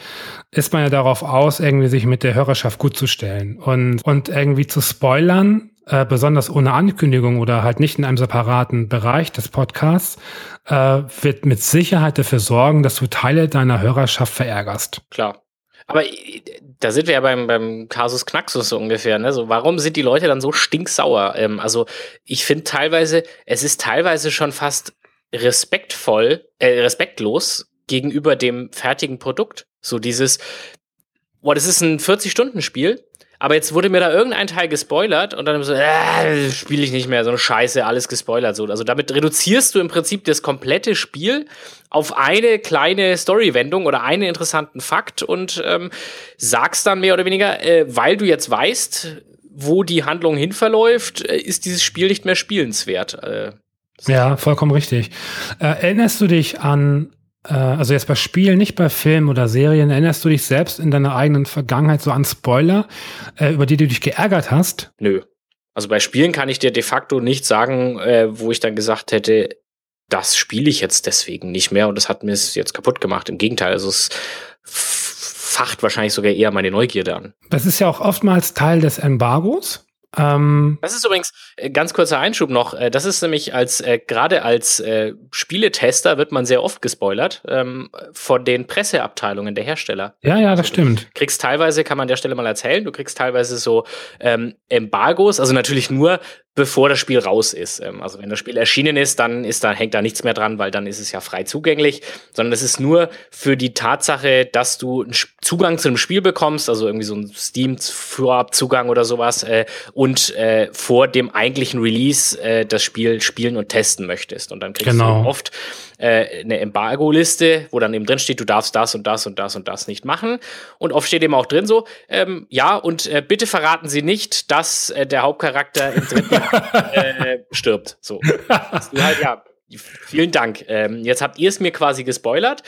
ist man ja darauf aus, irgendwie sich mit der Hörerschaft gut zu stellen und, und irgendwie zu spoilern, äh, besonders ohne Ankündigung oder halt nicht in einem separaten Bereich des Podcasts, äh, wird mit Sicherheit dafür sorgen, dass du Teile deiner Hörerschaft verärgerst. Klar. Aber äh, da sind wir ja beim, beim Kasus Knaxus so ungefähr. Ne? So, warum sind die Leute dann so stinksauer? Ähm, also ich finde teilweise, es ist teilweise schon fast respektvoll, äh, respektlos gegenüber dem fertigen Produkt. So dieses, boah, das ist ein 40-Stunden-Spiel, Aber jetzt wurde mir da irgendein Teil gespoilert und dann so, äh, spiele ich nicht mehr, so eine Scheiße, alles gespoilert. So. Also damit reduzierst du im Prinzip das komplette Spiel auf eine kleine Storywendung oder einen interessanten Fakt und ähm, sagst dann mehr oder weniger, äh, weil du jetzt weißt, wo die Handlung hinverläuft, äh, ist dieses Spiel nicht mehr spielenswert. Äh, ja, vollkommen richtig. Äh, erinnerst du dich an, äh, also jetzt bei Spielen, nicht bei Filmen oder Serien, erinnerst du dich selbst in deiner eigenen Vergangenheit so an Spoiler, äh, über die du dich geärgert hast? Nö. Also bei Spielen kann ich dir de facto nicht sagen, äh, wo ich dann gesagt hätte, das spiele ich jetzt deswegen nicht mehr und das hat mir es jetzt kaputt gemacht. Im Gegenteil, also es facht wahrscheinlich sogar eher meine Neugierde an. Das ist ja auch oftmals Teil des Embargos. Ähm, das ist übrigens äh, ganz kurzer Einschub noch. Äh, das ist nämlich als äh, gerade als äh, Spieletester wird man sehr oft gespoilert ähm, von den Presseabteilungen der Hersteller. Ja, ja, das also, stimmt. Du kriegst teilweise, kann man an der Stelle mal erzählen, du kriegst teilweise so ähm, Embargos, also natürlich nur bevor das Spiel raus ist. Ähm, also wenn das Spiel erschienen ist, dann ist da hängt da nichts mehr dran, weil dann ist es ja frei zugänglich, sondern es ist nur für die Tatsache, dass du einen Zugang zu einem Spiel bekommst, also irgendwie so ein Steam Vorab-Zugang oder sowas äh, und äh, vor dem eigentlichen Release äh, das Spiel spielen und testen möchtest. Und dann kriegst genau. du oft äh, eine Embargo-Liste, wo dann eben drin steht, du darfst das und das und das und das nicht machen. Und oft steht eben auch drin so, ähm, ja, und äh, bitte verraten Sie nicht, dass äh, der Hauptcharakter im dritten [LAUGHS] äh, stirbt. So. halt, ja, vielen Dank. Ähm, jetzt habt ihr es mir quasi gespoilert.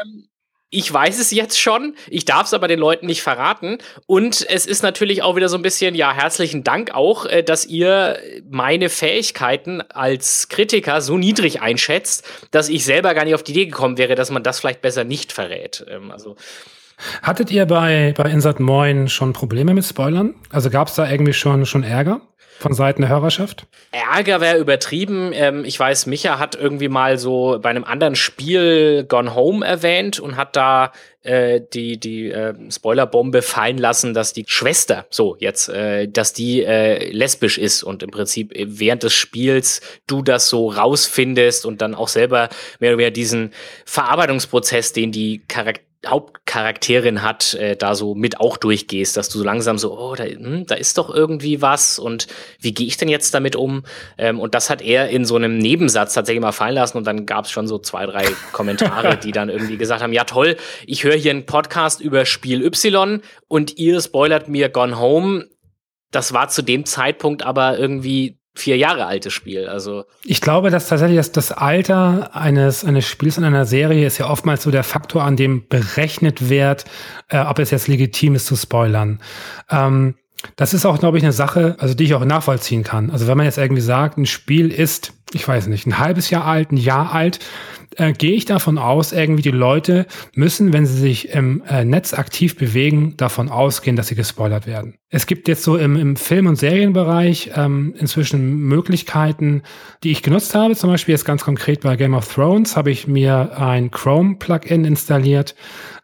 Ähm, ich weiß es jetzt schon, ich darf es aber den Leuten nicht verraten. Und es ist natürlich auch wieder so ein bisschen, ja, herzlichen Dank auch, äh, dass ihr meine Fähigkeiten als Kritiker so niedrig einschätzt, dass ich selber gar nicht auf die Idee gekommen wäre, dass man das vielleicht besser nicht verrät. Ähm, also. Hattet ihr bei, bei Insert Moin schon Probleme mit Spoilern? Also gab es da irgendwie schon, schon Ärger? Von Seiten der Hörerschaft? Ärger wäre übertrieben. Ähm, ich weiß, Micha hat irgendwie mal so bei einem anderen Spiel Gone Home erwähnt und hat da äh, die, die äh, Spoilerbombe fallen lassen, dass die Schwester, so jetzt, äh, dass die äh, lesbisch ist und im Prinzip während des Spiels du das so rausfindest und dann auch selber mehr oder weniger diesen Verarbeitungsprozess, den die Charaktere Hauptcharakterin hat, äh, da so mit auch durchgehst, dass du so langsam so, oh, da, hm, da ist doch irgendwie was und wie gehe ich denn jetzt damit um? Ähm, und das hat er in so einem Nebensatz tatsächlich mal fallen lassen und dann gab es schon so zwei, drei Kommentare, [LAUGHS] die dann irgendwie gesagt haben, ja toll, ich höre hier einen Podcast über Spiel Y und ihr spoilert mir Gone Home. Das war zu dem Zeitpunkt aber irgendwie vier Jahre altes Spiel. Also ich glaube, dass tatsächlich das, das Alter eines eines Spiels in einer Serie ist ja oftmals so der Faktor, an dem berechnet wird, äh, ob es jetzt legitim ist zu spoilern. Ähm, das ist auch, glaube ich, eine Sache, also die ich auch nachvollziehen kann. Also wenn man jetzt irgendwie sagt, ein Spiel ist, ich weiß nicht, ein halbes Jahr alt, ein Jahr alt, äh, gehe ich davon aus, irgendwie die Leute müssen, wenn sie sich im äh, Netz aktiv bewegen, davon ausgehen, dass sie gespoilert werden. Es gibt jetzt so im, im Film- und Serienbereich ähm, inzwischen Möglichkeiten, die ich genutzt habe. Zum Beispiel jetzt ganz konkret bei Game of Thrones habe ich mir ein Chrome-Plugin installiert,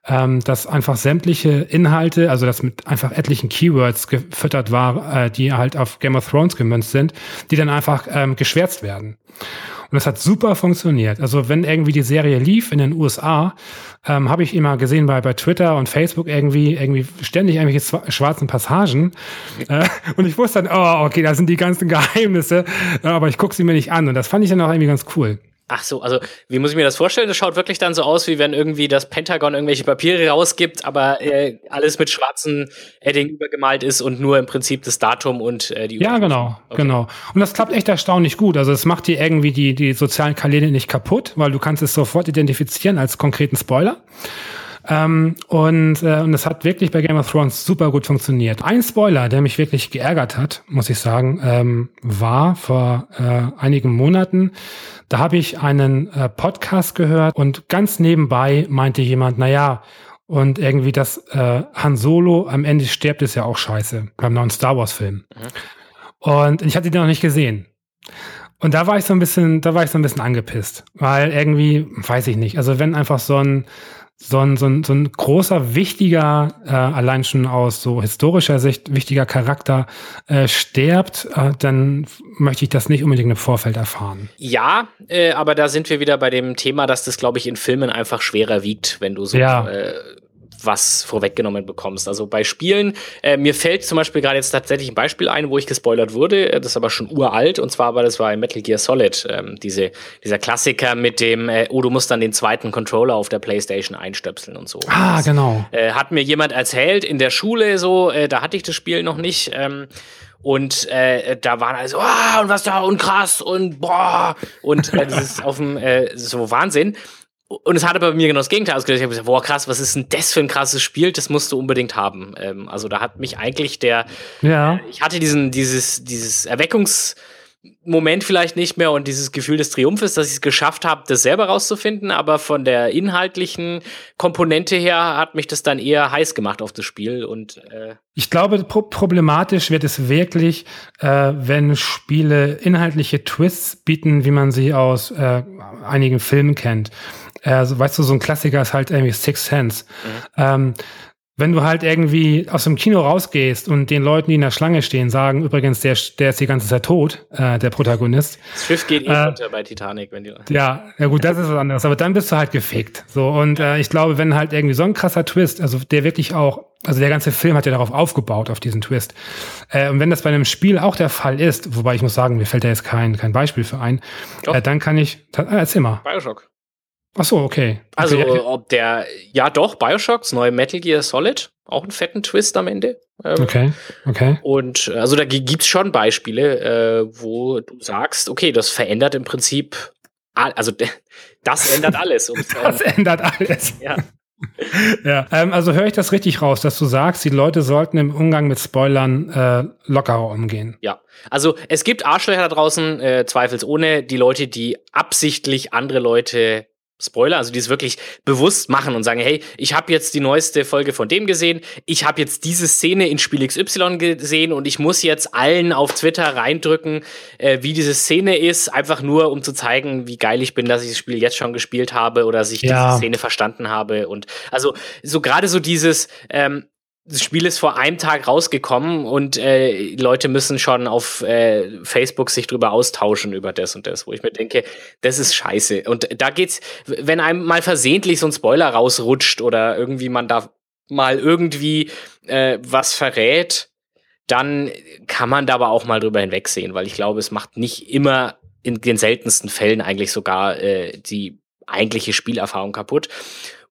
ähm, das einfach sämtliche Inhalte, also das mit einfach etlichen Keywords gefüttert war, äh, die halt auf Game of Thrones gemünzt sind, die dann einfach ähm, geschwärzt werden. Und das hat super funktioniert. Also wenn irgendwie die Serie lief in den USA, ähm, habe ich immer gesehen bei, bei Twitter und Facebook irgendwie, irgendwie ständig irgendwelche schwarzen Passagen. Äh, und ich wusste dann, oh, okay, da sind die ganzen Geheimnisse, aber ich gucke sie mir nicht an. Und das fand ich dann auch irgendwie ganz cool. Ach so, also wie muss ich mir das vorstellen? Das schaut wirklich dann so aus, wie wenn irgendwie das Pentagon irgendwelche Papiere rausgibt, aber äh, alles mit schwarzen Edding übergemalt ist und nur im Prinzip das Datum und äh, die Ja, genau, okay. genau. Und das klappt echt erstaunlich gut. Also es macht dir irgendwie die, die sozialen Kanäle nicht kaputt, weil du kannst es sofort identifizieren als konkreten Spoiler. Ähm, und, äh, und das hat wirklich bei Game of Thrones super gut funktioniert. Ein Spoiler, der mich wirklich geärgert hat, muss ich sagen, ähm, war vor äh, einigen Monaten. Da habe ich einen äh, Podcast gehört und ganz nebenbei meinte jemand, na ja, und irgendwie das äh, Han Solo am Ende stirbt, ist ja auch scheiße beim neuen Star Wars Film. Mhm. Und ich hatte den noch nicht gesehen. Und da war ich so ein bisschen, da war ich so ein bisschen angepisst, weil irgendwie, weiß ich nicht, also wenn einfach so ein, so ein, so ein, so ein großer, wichtiger, äh, allein schon aus so historischer Sicht, wichtiger Charakter äh, stirbt, äh, dann möchte ich das nicht unbedingt im Vorfeld erfahren. Ja, äh, aber da sind wir wieder bei dem Thema, dass das, glaube ich, in Filmen einfach schwerer wiegt, wenn du so ja. Was vorweggenommen bekommst. Also bei Spielen, äh, mir fällt zum Beispiel gerade jetzt tatsächlich ein Beispiel ein, wo ich gespoilert wurde, äh, das ist aber schon uralt, und zwar war das war in Metal Gear Solid, ähm, diese, dieser Klassiker mit dem, äh, oh, du musst dann den zweiten Controller auf der Playstation einstöpseln und so. Ah, das, genau. Äh, hat mir jemand erzählt in der Schule so, äh, da hatte ich das Spiel noch nicht. Ähm, und äh, da waren also, ah, und was da und krass und boah und äh, das ist auf dem äh, so Wahnsinn. Und es hat aber bei mir genau das Gegenteil ausgelöst. Ich habe gesagt, boah, krass, was ist denn das für ein krasses Spiel? Das musst du unbedingt haben. Ähm, also da hat mich eigentlich der, ja. Äh, ich hatte diesen, dieses, dieses Erweckungs- Moment vielleicht nicht mehr und dieses Gefühl des Triumphes, dass ich es geschafft habe, das selber rauszufinden, aber von der inhaltlichen Komponente her hat mich das dann eher heiß gemacht auf das Spiel und äh ich glaube, pro problematisch wird es wirklich, äh, wenn Spiele inhaltliche Twists bieten, wie man sie aus äh, einigen Filmen kennt. Also, weißt du, so ein Klassiker ist halt irgendwie Six Sense. Mhm. Ähm, wenn du halt irgendwie aus dem Kino rausgehst und den Leuten, die in der Schlange stehen, sagen, übrigens, der, der ist die ganze Zeit tot, äh, der Protagonist. Das Schiff geht eh äh, runter bei Titanic, wenn die. Ja, ja gut, das ist was anderes. Aber dann bist du halt gefickt. So, und äh, ich glaube, wenn halt irgendwie so ein krasser Twist, also der wirklich auch, also der ganze Film hat ja darauf aufgebaut, auf diesen Twist. Äh, und wenn das bei einem Spiel auch der Fall ist, wobei ich muss sagen, mir fällt da jetzt kein, kein Beispiel für ein, äh, dann kann ich. Äh, erzähl mal. Bioshock. Ach so, okay. Also, okay. ob der, ja doch, Bioshocks, neue Metal Gear Solid, auch einen fetten Twist am Ende. Ähm, okay, okay. Und also da gibt's schon Beispiele, äh, wo du sagst, okay, das verändert im Prinzip, also das ändert alles. [LAUGHS] das ändert alles. Ja. [LAUGHS] ja, ähm, also höre ich das richtig raus, dass du sagst, die Leute sollten im Umgang mit Spoilern äh, lockerer umgehen. Ja, also es gibt Arschlöcher da draußen, äh, zweifelsohne, die Leute, die absichtlich andere Leute Spoiler, also die es wirklich bewusst machen und sagen, hey, ich habe jetzt die neueste Folge von dem gesehen, ich habe jetzt diese Szene in Spiel XY gesehen und ich muss jetzt allen auf Twitter reindrücken, äh, wie diese Szene ist, einfach nur, um zu zeigen, wie geil ich bin, dass ich das Spiel jetzt schon gespielt habe oder dass ich ja. diese Szene verstanden habe. Und also so gerade so dieses, ähm, das Spiel ist vor einem Tag rausgekommen und äh, Leute müssen schon auf äh, Facebook sich drüber austauschen über das und das, wo ich mir denke, das ist scheiße. Und da geht's, wenn einem mal versehentlich so ein Spoiler rausrutscht oder irgendwie man da mal irgendwie äh, was verrät, dann kann man da aber auch mal drüber hinwegsehen, weil ich glaube, es macht nicht immer in den seltensten Fällen eigentlich sogar äh, die eigentliche Spielerfahrung kaputt.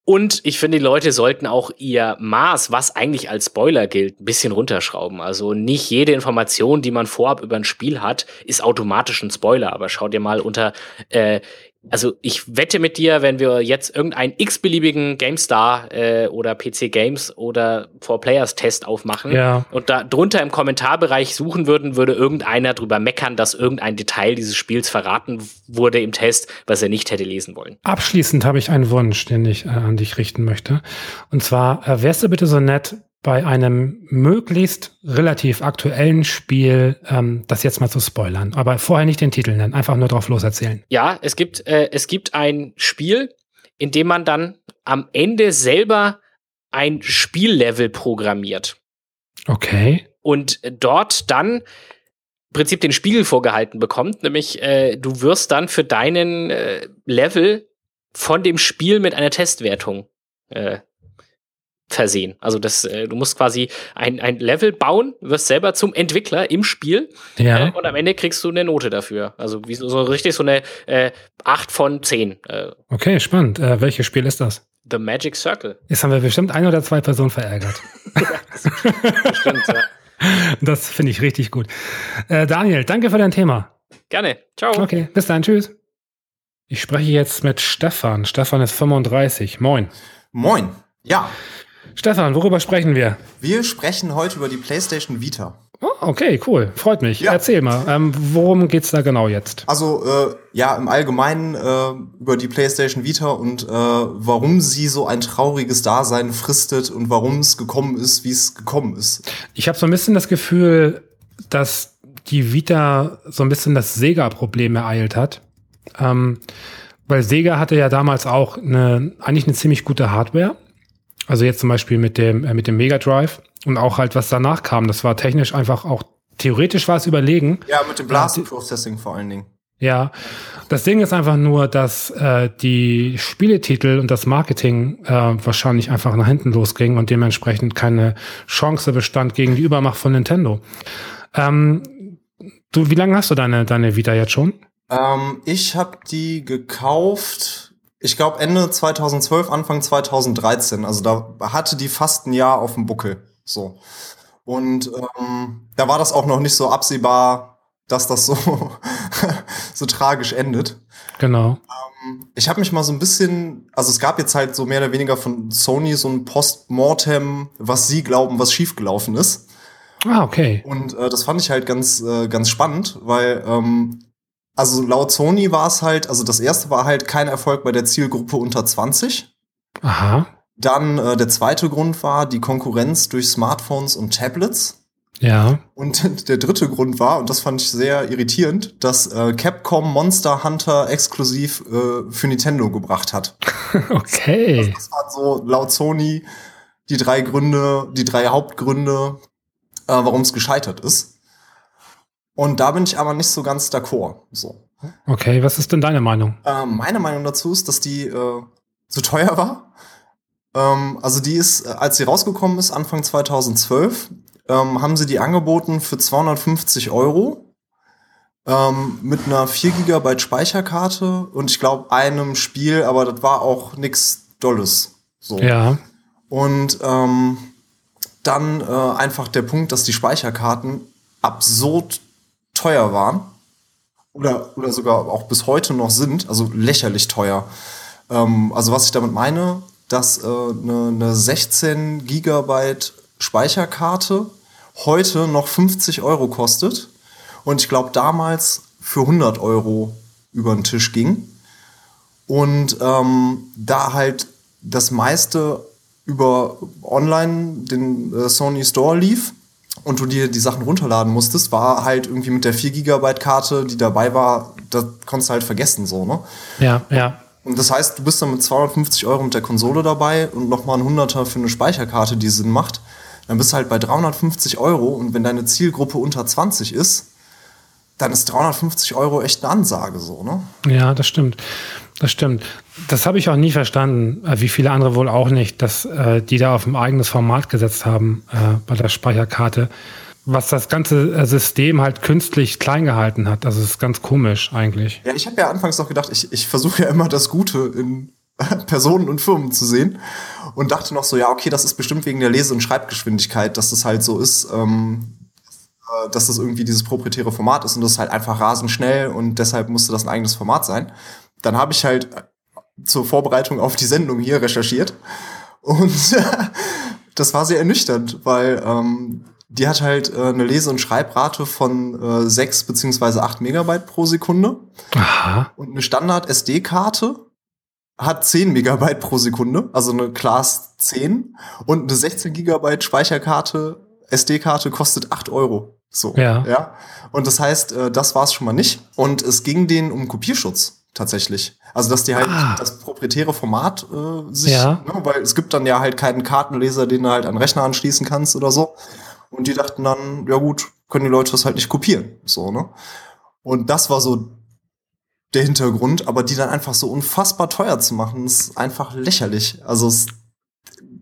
Und ich finde, die Leute sollten auch ihr Maß, was eigentlich als Spoiler gilt, ein bisschen runterschrauben. Also nicht jede Information, die man vorab über ein Spiel hat, ist automatisch ein Spoiler. Aber schau dir mal unter äh, also ich wette mit dir, wenn wir jetzt irgendeinen x-beliebigen GameStar äh, oder PC Games oder 4Players Test aufmachen ja. und da drunter im Kommentarbereich suchen würden, würde irgendeiner drüber meckern, dass irgendein Detail dieses Spiels verraten wurde im Test, was er nicht hätte lesen wollen. Abschließend habe ich einen Wunsch, den ich äh, an dich richten möchte. Und zwar, äh, wärst du bitte so nett, bei einem möglichst relativ aktuellen Spiel ähm, das jetzt mal zu spoilern. Aber vorher nicht den Titel nennen, einfach nur drauf loserzählen. Ja, es gibt, äh, es gibt ein Spiel, in dem man dann am Ende selber ein Spiellevel programmiert. Okay. Und dort dann im Prinzip den Spiegel vorgehalten bekommt, nämlich äh, du wirst dann für deinen äh, Level von dem Spiel mit einer Testwertung äh, versehen. Also das, äh, du musst quasi ein, ein Level bauen, wirst selber zum Entwickler im Spiel ja. äh, und am Ende kriegst du eine Note dafür. Also wie so, so richtig so eine äh, 8 von 10. Äh. Okay, spannend. Äh, welches Spiel ist das? The Magic Circle. Jetzt haben wir bestimmt ein oder zwei Personen verärgert. [LAUGHS] das stimmt, ja. [LAUGHS] Das finde ich richtig gut. Äh, Daniel, danke für dein Thema. Gerne. Ciao. Okay, bis dann. Tschüss. Ich spreche jetzt mit Stefan. Stefan ist 35. Moin. Moin. Ja. Stefan, worüber sprechen wir? Wir sprechen heute über die PlayStation Vita. Oh, okay, cool. Freut mich. Ja. Erzähl mal, ähm, worum geht's da genau jetzt? Also, äh, ja, im Allgemeinen äh, über die PlayStation Vita und äh, warum sie so ein trauriges Dasein fristet und warum es gekommen ist, wie es gekommen ist. Ich habe so ein bisschen das Gefühl, dass die Vita so ein bisschen das Sega-Problem ereilt hat. Ähm, weil Sega hatte ja damals auch eine, eigentlich eine ziemlich gute Hardware. Also jetzt zum Beispiel mit dem, äh, mit dem Mega Drive und auch halt, was danach kam. Das war technisch einfach auch, theoretisch war es überlegen. Ja, mit dem Blast Processing vor allen Dingen. Ja, das Ding ist einfach nur, dass äh, die Spieletitel und das Marketing äh, wahrscheinlich einfach nach hinten losging und dementsprechend keine Chance bestand gegen die Übermacht von Nintendo. Ähm, du, wie lange hast du deine, deine Vita jetzt schon? Ähm, ich habe die gekauft, ich glaube Ende 2012, Anfang 2013. Also da hatte die fast ein Jahr auf dem Buckel. So. Und ähm, da war das auch noch nicht so absehbar, dass das so, [LAUGHS] so tragisch endet. Genau. Ähm, ich habe mich mal so ein bisschen, also es gab jetzt halt so mehr oder weniger von Sony so ein Postmortem, was sie glauben, was schiefgelaufen ist. Ah, okay. Und äh, das fand ich halt ganz, äh, ganz spannend, weil ähm, also laut Sony war es halt, also das erste war halt kein Erfolg bei der Zielgruppe unter 20. Aha. Dann äh, der zweite Grund war die Konkurrenz durch Smartphones und Tablets. Ja. Und [LAUGHS] der dritte Grund war, und das fand ich sehr irritierend, dass äh, Capcom Monster Hunter exklusiv äh, für Nintendo gebracht hat. [LAUGHS] okay. Das, das waren so laut Sony die drei Gründe, die drei Hauptgründe, äh, warum es gescheitert ist. Und da bin ich aber nicht so ganz d'accord. So. Okay, was ist denn deine Meinung? Äh, meine Meinung dazu ist, dass die äh, zu teuer war. Ähm, also die ist, äh, als sie rausgekommen ist, Anfang 2012, ähm, haben sie die angeboten für 250 Euro ähm, mit einer 4 GB Speicherkarte und ich glaube einem Spiel, aber das war auch nix Dolles. So. Ja. Und ähm, dann äh, einfach der Punkt, dass die Speicherkarten absurd teuer waren oder, oder sogar auch bis heute noch sind, also lächerlich teuer. Ähm, also was ich damit meine, dass äh, eine, eine 16 Gigabyte Speicherkarte heute noch 50 Euro kostet und ich glaube damals für 100 Euro über den Tisch ging. Und ähm, da halt das meiste über online den äh, Sony Store lief und du dir die Sachen runterladen musstest, war halt irgendwie mit der 4 Gigabyte Karte, die dabei war, das konntest du halt vergessen, so, ne? Ja, ja. Und das heißt, du bist dann mit 250 Euro mit der Konsole dabei und nochmal ein Hunderter für eine Speicherkarte, die Sinn macht dann bist du halt bei 350 Euro und wenn deine Zielgruppe unter 20 ist, dann ist 350 Euro echt eine Ansage so, ne? Ja, das stimmt. Das stimmt. Das habe ich auch nie verstanden, äh, wie viele andere wohl auch nicht, dass äh, die da auf ein eigenes Format gesetzt haben äh, bei der Speicherkarte, was das ganze äh, System halt künstlich klein gehalten hat. Also ist ganz komisch eigentlich. Ja, ich habe ja anfangs noch gedacht, ich, ich versuche ja immer das Gute in Personen und Firmen zu sehen und dachte noch so, ja, okay, das ist bestimmt wegen der Lese- und Schreibgeschwindigkeit, dass das halt so ist, ähm, äh, dass das irgendwie dieses proprietäre Format ist und das ist halt einfach rasend schnell und deshalb musste das ein eigenes Format sein. Dann habe ich halt zur Vorbereitung auf die Sendung hier recherchiert und [LAUGHS] das war sehr ernüchternd, weil ähm, die hat halt äh, eine Lese- und Schreibrate von äh, 6 beziehungsweise 8 Megabyte pro Sekunde. Aha. Und eine Standard-SD-Karte hat 10 Megabyte pro Sekunde, also eine Class 10 und eine 16 Gigabyte Speicherkarte, SD-Karte kostet 8 Euro. So, ja. ja. Und das heißt, äh, das war es schon mal nicht. Und es ging denen um Kopierschutz tatsächlich. Also, dass die halt ah. das proprietäre Format äh, sich, ja. ne, weil es gibt dann ja halt keinen Kartenleser, den du halt an Rechner anschließen kannst oder so. Und die dachten dann, ja gut, können die Leute das halt nicht kopieren. So, ne? Und das war so der Hintergrund, aber die dann einfach so unfassbar teuer zu machen, ist einfach lächerlich. Also es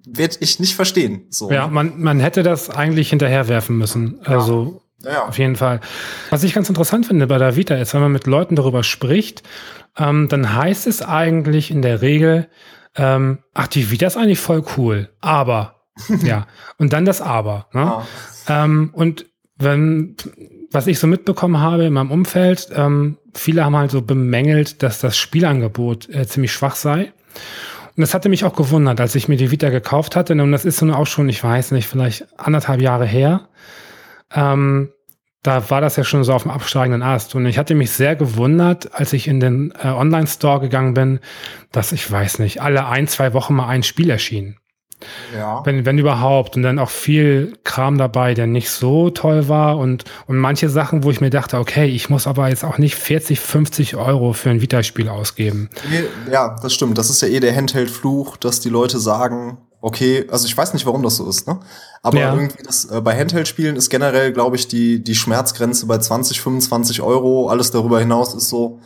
werde ich nicht verstehen. So. Ja, man, man hätte das eigentlich hinterherwerfen müssen. Also ja. Ja. auf jeden Fall. Was ich ganz interessant finde bei der Vita ist, wenn man mit Leuten darüber spricht, ähm, dann heißt es eigentlich in der Regel, ähm, ach, die Vita ist eigentlich voll cool, aber [LAUGHS] ja, und dann das Aber. Ne? Ja. Ähm, und wenn was ich so mitbekommen habe in meinem Umfeld, ähm, viele haben halt so bemängelt, dass das Spielangebot äh, ziemlich schwach sei. Und das hatte mich auch gewundert, als ich mir die Vita gekauft hatte. Und das ist nun auch schon, ich weiß nicht, vielleicht anderthalb Jahre her. Ähm, da war das ja schon so auf dem absteigenden Ast. Und ich hatte mich sehr gewundert, als ich in den äh, Online-Store gegangen bin, dass ich weiß nicht, alle ein, zwei Wochen mal ein Spiel erschien. Ja. Wenn, wenn überhaupt. Und dann auch viel Kram dabei, der nicht so toll war. Und, und manche Sachen, wo ich mir dachte, okay, ich muss aber jetzt auch nicht 40, 50 Euro für ein Vita-Spiel ausgeben. Ja, das stimmt. Das ist ja eh der Handheld-Fluch, dass die Leute sagen, okay. Also ich weiß nicht, warum das so ist, ne? Aber ja. irgendwie das äh, bei Handheld-Spielen ist generell, glaube ich, die, die Schmerzgrenze bei 20, 25 Euro. Alles darüber hinaus ist so,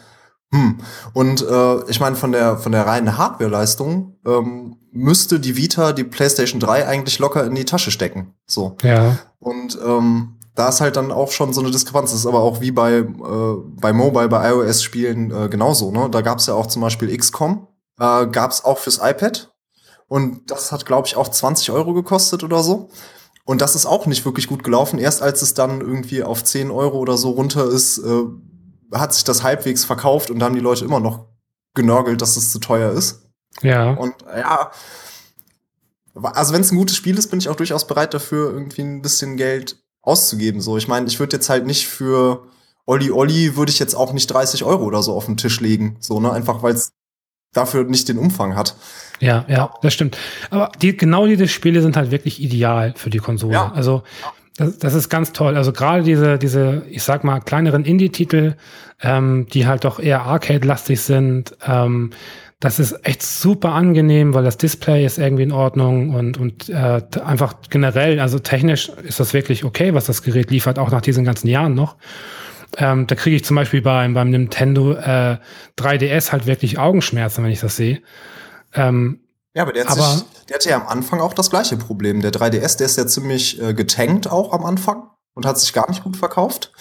hm. Und äh, ich meine, von der, von der reinen Hardwareleistung ähm, müsste die Vita die PlayStation 3 eigentlich locker in die Tasche stecken. So. Ja. Und ähm, da ist halt dann auch schon so eine Diskrepanz. Das ist aber auch wie bei, äh, bei Mobile, bei iOS-Spielen äh, genauso. Ne? Da gab es ja auch zum Beispiel XCOM, äh, gab es auch fürs iPad. Und das hat, glaube ich, auch 20 Euro gekostet oder so. Und das ist auch nicht wirklich gut gelaufen. Erst als es dann irgendwie auf 10 Euro oder so runter ist, äh, hat sich das halbwegs verkauft und da haben die Leute immer noch genörgelt, dass es zu teuer ist. Ja. Und ja, also wenn es ein gutes Spiel ist, bin ich auch durchaus bereit dafür, irgendwie ein bisschen Geld auszugeben. So, ich meine, ich würde jetzt halt nicht für Olli Olli würde ich jetzt auch nicht 30 Euro oder so auf den Tisch legen. So, ne? Einfach weil es dafür nicht den Umfang hat. Ja, ja, das stimmt. Aber die, genau diese Spiele sind halt wirklich ideal für die Konsole. Ja. Also das, das ist ganz toll. Also gerade diese, diese, ich sag mal, kleineren Indie-Titel, ähm, die halt doch eher Arcade-lastig sind, ähm, das ist echt super angenehm, weil das Display ist irgendwie in Ordnung und, und äh, einfach generell, also technisch ist das wirklich okay, was das Gerät liefert, auch nach diesen ganzen Jahren noch. Ähm, da kriege ich zum Beispiel beim, beim Nintendo äh, 3DS halt wirklich Augenschmerzen, wenn ich das sehe. Ähm, ja, aber der, hat aber sich, der hatte ja am Anfang auch das gleiche Problem. Der 3DS, der ist ja ziemlich äh, getankt auch am Anfang und hat sich gar nicht gut verkauft.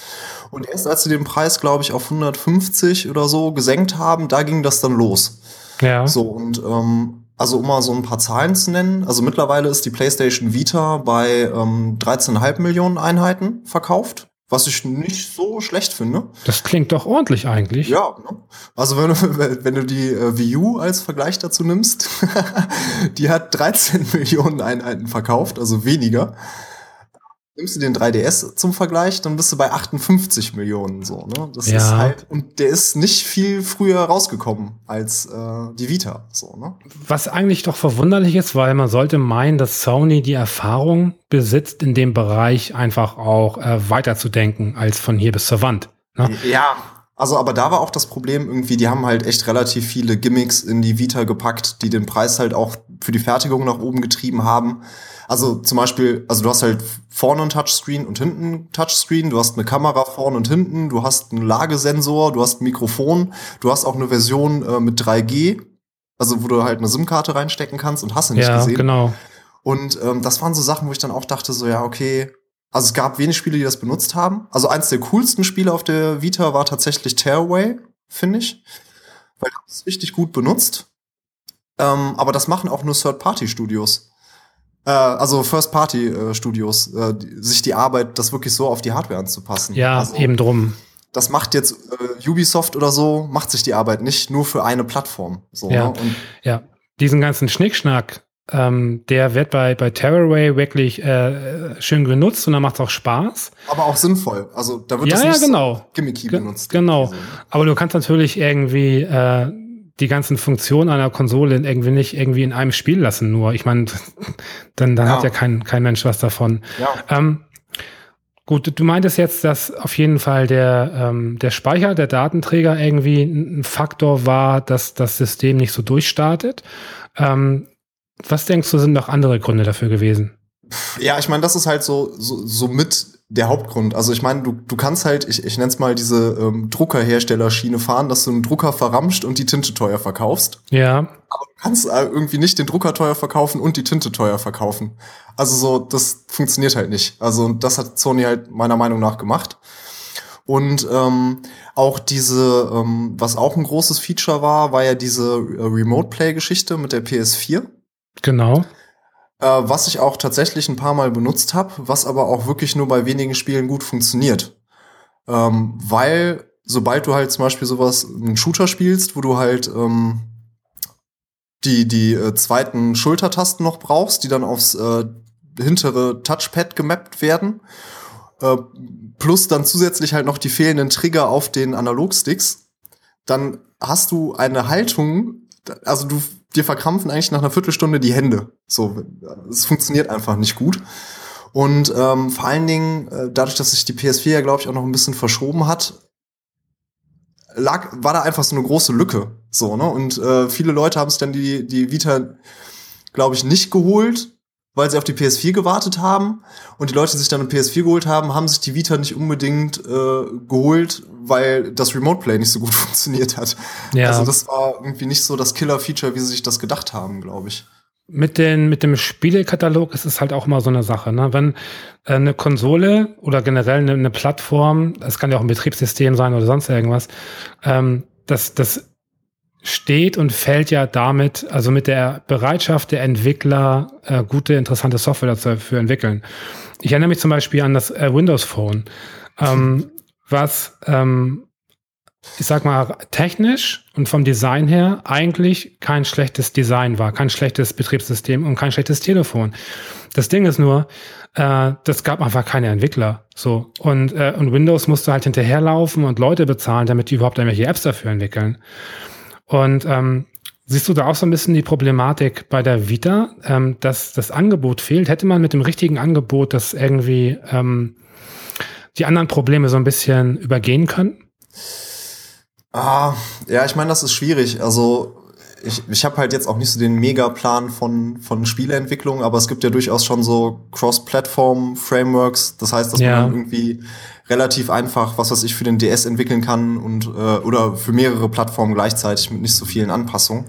Und erst als sie den Preis, glaube ich, auf 150 oder so gesenkt haben, da ging das dann los. Ja. So, und ähm, also um mal so ein paar Zahlen zu nennen, also mittlerweile ist die PlayStation Vita bei ähm, 13,5 Millionen Einheiten verkauft was ich nicht so schlecht finde. Das klingt doch ordentlich eigentlich. Ja, ne? also wenn du, [LAUGHS] wenn du die äh, Wii U als Vergleich dazu nimmst, [LAUGHS] die hat 13 [LAUGHS] Millionen Einheiten verkauft, also weniger. Nimmst du den 3DS zum Vergleich, dann bist du bei 58 Millionen so, ne? Das ja. ist halt und der ist nicht viel früher rausgekommen als äh, die Vita, so, ne? Was eigentlich doch verwunderlich ist, weil man sollte meinen, dass Sony die Erfahrung besitzt, in dem Bereich einfach auch äh, weiterzudenken als von hier bis zur Wand. Ne? Ja, also, aber da war auch das Problem irgendwie, die haben halt echt relativ viele Gimmicks in die Vita gepackt, die den Preis halt auch für die Fertigung nach oben getrieben haben. Also zum Beispiel, also du hast halt vorne ein Touchscreen und hinten ein Touchscreen, du hast eine Kamera vorne und hinten, du hast einen Lagesensor, du hast ein Mikrofon, du hast auch eine Version äh, mit 3G, also wo du halt eine SIM-Karte reinstecken kannst und hast du nicht ja, gesehen. genau. Und ähm, das waren so Sachen, wo ich dann auch dachte, so ja, okay, also es gab wenig Spiele, die das benutzt haben. Also eins der coolsten Spiele auf der Vita war tatsächlich Tearaway, finde ich. Weil das ist richtig gut benutzt. Ähm, aber das machen auch nur Third-Party-Studios. Äh, also First-Party-Studios, äh, sich die Arbeit, das wirklich so auf die Hardware anzupassen. Ja, also, eben drum. Das macht jetzt äh, Ubisoft oder so, macht sich die Arbeit nicht nur für eine Plattform. So, ja, ne? Ja. Diesen ganzen Schnickschnack, ähm, der wird bei, bei Terrorway wirklich äh, schön genutzt und da macht es auch Spaß. Aber auch sinnvoll. Also da wird ja, das nicht ja, genau. so gimmicky benutzt. Genau. Aber du kannst natürlich irgendwie äh, die ganzen Funktionen einer Konsole irgendwie nicht irgendwie in einem Spiel lassen. Nur, ich meine, dann, dann ja. hat ja kein, kein Mensch was davon. Ja. Ähm, gut, du meintest jetzt, dass auf jeden Fall der, ähm, der Speicher, der Datenträger irgendwie ein Faktor war, dass das System nicht so durchstartet. Ähm, was denkst du, sind noch andere Gründe dafür gewesen? Ja, ich meine, das ist halt so, so, so mit der Hauptgrund. Also ich meine, du, du kannst halt, ich, ich nenne es mal diese ähm, Druckerherstellerschiene fahren, dass du einen Drucker verramscht und die Tinte teuer verkaufst. Ja. Aber du kannst äh, irgendwie nicht den Drucker teuer verkaufen und die Tinte teuer verkaufen. Also so, das funktioniert halt nicht. Also das hat Sony halt meiner Meinung nach gemacht. Und ähm, auch diese, ähm, was auch ein großes Feature war, war ja diese äh, Remote Play-Geschichte mit der PS4. Genau. Äh, was ich auch tatsächlich ein paar Mal benutzt habe, was aber auch wirklich nur bei wenigen Spielen gut funktioniert. Ähm, weil sobald du halt zum Beispiel sowas, einen Shooter spielst, wo du halt ähm, die, die äh, zweiten Schultertasten noch brauchst, die dann aufs äh, hintere Touchpad gemappt werden, äh, plus dann zusätzlich halt noch die fehlenden Trigger auf den Analogsticks, dann hast du eine Haltung, also du dir verkrampfen eigentlich nach einer Viertelstunde die Hände. So, es funktioniert einfach nicht gut. Und ähm, vor allen Dingen, äh, dadurch, dass sich die PS4 ja, glaube ich, auch noch ein bisschen verschoben hat, lag, war da einfach so eine große Lücke. So, ne? Und äh, viele Leute haben es dann die, die Vita glaube ich, nicht geholt, weil sie auf die PS4 gewartet haben. Und die Leute, die sich dann eine PS4 geholt haben, haben sich die Vita nicht unbedingt äh, geholt, weil das Remote Play nicht so gut [LAUGHS] funktioniert hat. Ja. Also das war irgendwie nicht so das Killer-Feature, wie sie sich das gedacht haben, glaube ich. Mit, den, mit dem Spielekatalog ist es halt auch mal so eine Sache. Ne? Wenn äh, eine Konsole oder generell eine, eine Plattform, es kann ja auch ein Betriebssystem sein oder sonst irgendwas, ähm, das, das steht und fällt ja damit, also mit der Bereitschaft der Entwickler, äh, gute, interessante Software dafür entwickeln. Ich erinnere mich zum Beispiel an das äh, Windows Phone, ähm, was, ähm, ich sag mal, technisch und vom Design her eigentlich kein schlechtes Design war, kein schlechtes Betriebssystem und kein schlechtes Telefon. Das Ding ist nur, äh, das gab einfach keine Entwickler. So. Und, äh, und Windows musste halt hinterherlaufen und Leute bezahlen, damit die überhaupt irgendwelche Apps dafür entwickeln. Und ähm, siehst du da auch so ein bisschen die Problematik bei der Vita, ähm, dass das Angebot fehlt? Hätte man mit dem richtigen Angebot das irgendwie ähm, die anderen Probleme so ein bisschen übergehen können? Ah, ja, ich meine, das ist schwierig. Also ich, ich habe halt jetzt auch nicht so den Megaplan von, von Spieleentwicklung, aber es gibt ja durchaus schon so Cross-Platform-Frameworks. Das heißt, dass ja. man irgendwie relativ einfach, was weiß ich, für den DS entwickeln kann und äh, oder für mehrere Plattformen gleichzeitig mit nicht so vielen Anpassungen.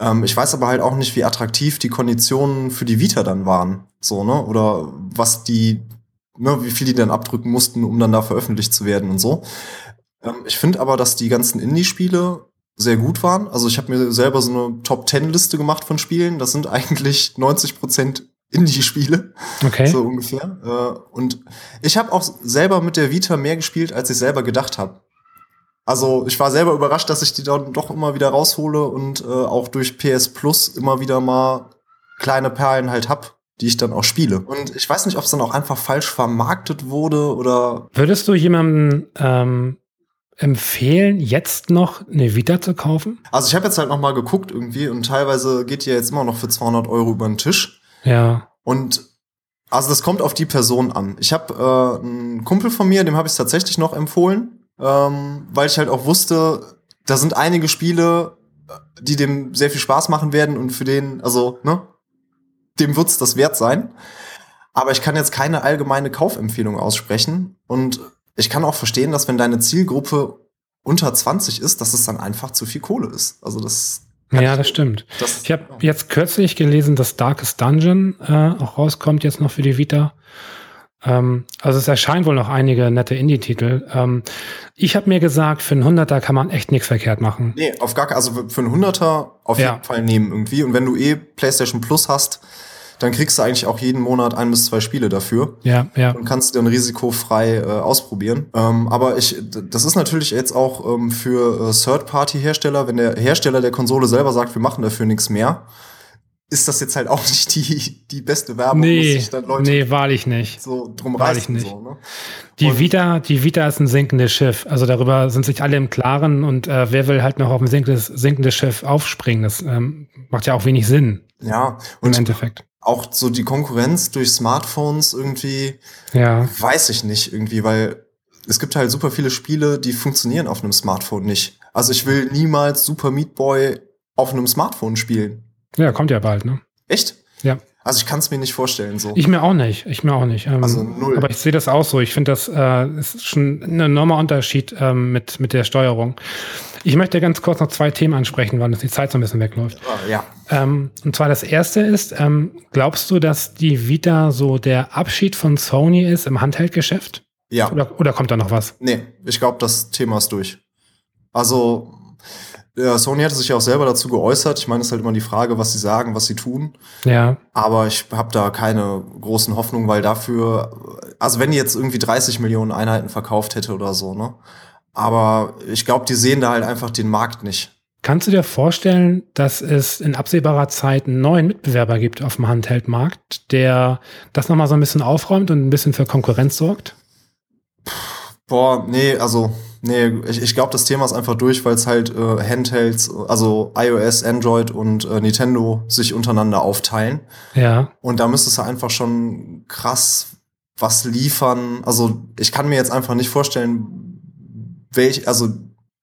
Ähm, ich weiß aber halt auch nicht, wie attraktiv die Konditionen für die Vita dann waren. So, ne? Oder was die, ne, wie viel die dann abdrücken mussten, um dann da veröffentlicht zu werden und so. Ähm, ich finde aber, dass die ganzen Indie-Spiele sehr gut waren. Also ich habe mir selber so eine Top-10-Liste gemacht von Spielen. Das sind eigentlich 90 Prozent Indie-Spiele. Okay. So ungefähr. Äh, und ich habe auch selber mit der Vita mehr gespielt, als ich selber gedacht habe. Also ich war selber überrascht, dass ich die dann doch immer wieder raushole und äh, auch durch PS Plus immer wieder mal kleine Perlen halt hab, die ich dann auch spiele. Und ich weiß nicht, ob es dann auch einfach falsch vermarktet wurde oder. Würdest du jemandem ähm, empfehlen, jetzt noch eine Vita zu kaufen? Also ich habe jetzt halt noch mal geguckt irgendwie und teilweise geht die ja jetzt immer noch für 200 Euro über den Tisch. Ja. Und also das kommt auf die Person an. Ich habe äh, einen Kumpel von mir, dem habe ich tatsächlich noch empfohlen, ähm, weil ich halt auch wusste, da sind einige Spiele, die dem sehr viel Spaß machen werden und für den, also ne, dem wird's das wert sein. Aber ich kann jetzt keine allgemeine Kaufempfehlung aussprechen und ich kann auch verstehen, dass wenn deine Zielgruppe unter 20 ist, dass es dann einfach zu viel Kohle ist. Also das ja, das stimmt. Das, ich habe jetzt kürzlich gelesen, dass Darkest Dungeon äh, auch rauskommt jetzt noch für die Vita. Ähm, also es erscheinen wohl noch einige nette Indie-Titel. Ähm, ich habe mir gesagt, für einen Hunderter kann man echt nichts verkehrt machen. Nee, auf gar keinen, also für einen Hunderter auf ja. jeden Fall nehmen irgendwie. Und wenn du eh PlayStation Plus hast, dann kriegst du eigentlich auch jeden Monat ein bis zwei Spiele dafür. Ja, ja. Und kannst dann risikofrei äh, ausprobieren. Ähm, aber ich, das ist natürlich jetzt auch ähm, für äh, Third-Party-Hersteller, wenn der Hersteller der Konsole selber sagt, wir machen dafür nichts mehr, ist das jetzt halt auch [LAUGHS] nicht die, die beste Werbung. Nee, nee, wahrlich nicht. So drum wahrlich nicht. So, ne? Die Vita, die Vita ist ein sinkendes Schiff. Also darüber sind sich alle im Klaren und äh, wer will halt noch auf ein sinkendes, sinkendes Schiff aufspringen? Das ähm, macht ja auch wenig Sinn. Ja, und im Endeffekt auch so die Konkurrenz durch Smartphones irgendwie, ja. weiß ich nicht irgendwie, weil es gibt halt super viele Spiele, die funktionieren auf einem Smartphone nicht. Also ich will niemals Super Meat Boy auf einem Smartphone spielen. Ja, kommt ja bald, ne? Echt? Ja. Also ich kann es mir nicht vorstellen so. Ich mir auch nicht. Ich mir auch nicht. Ähm, also null. Aber ich sehe das auch so. Ich finde, das äh, ist schon ein enormer Unterschied ähm, mit mit der Steuerung. Ich möchte ganz kurz noch zwei Themen ansprechen, weil uns die Zeit so ein bisschen wegläuft. Ja. Ähm, und zwar das erste ist, ähm, glaubst du, dass die Vita so der Abschied von Sony ist im Handheldgeschäft? Ja. Oder, oder kommt da noch was? Nee, ich glaube, das Thema ist durch. Also ja, Sony hatte sich ja auch selber dazu geäußert. Ich meine, es ist halt immer die Frage, was sie sagen, was sie tun. Ja. Aber ich habe da keine großen Hoffnungen, weil dafür, also wenn die jetzt irgendwie 30 Millionen Einheiten verkauft hätte oder so, ne? Aber ich glaube, die sehen da halt einfach den Markt nicht. Kannst du dir vorstellen, dass es in absehbarer Zeit einen neuen Mitbewerber gibt auf dem Handheldmarkt, der das nochmal so ein bisschen aufräumt und ein bisschen für Konkurrenz sorgt? Boah, nee, also Nee, ich, ich glaube, das Thema ist einfach durch, weil es halt äh, Handhelds, also iOS, Android und äh, Nintendo sich untereinander aufteilen. Ja. Und da müsstest du einfach schon krass was liefern. Also ich kann mir jetzt einfach nicht vorstellen, welch, also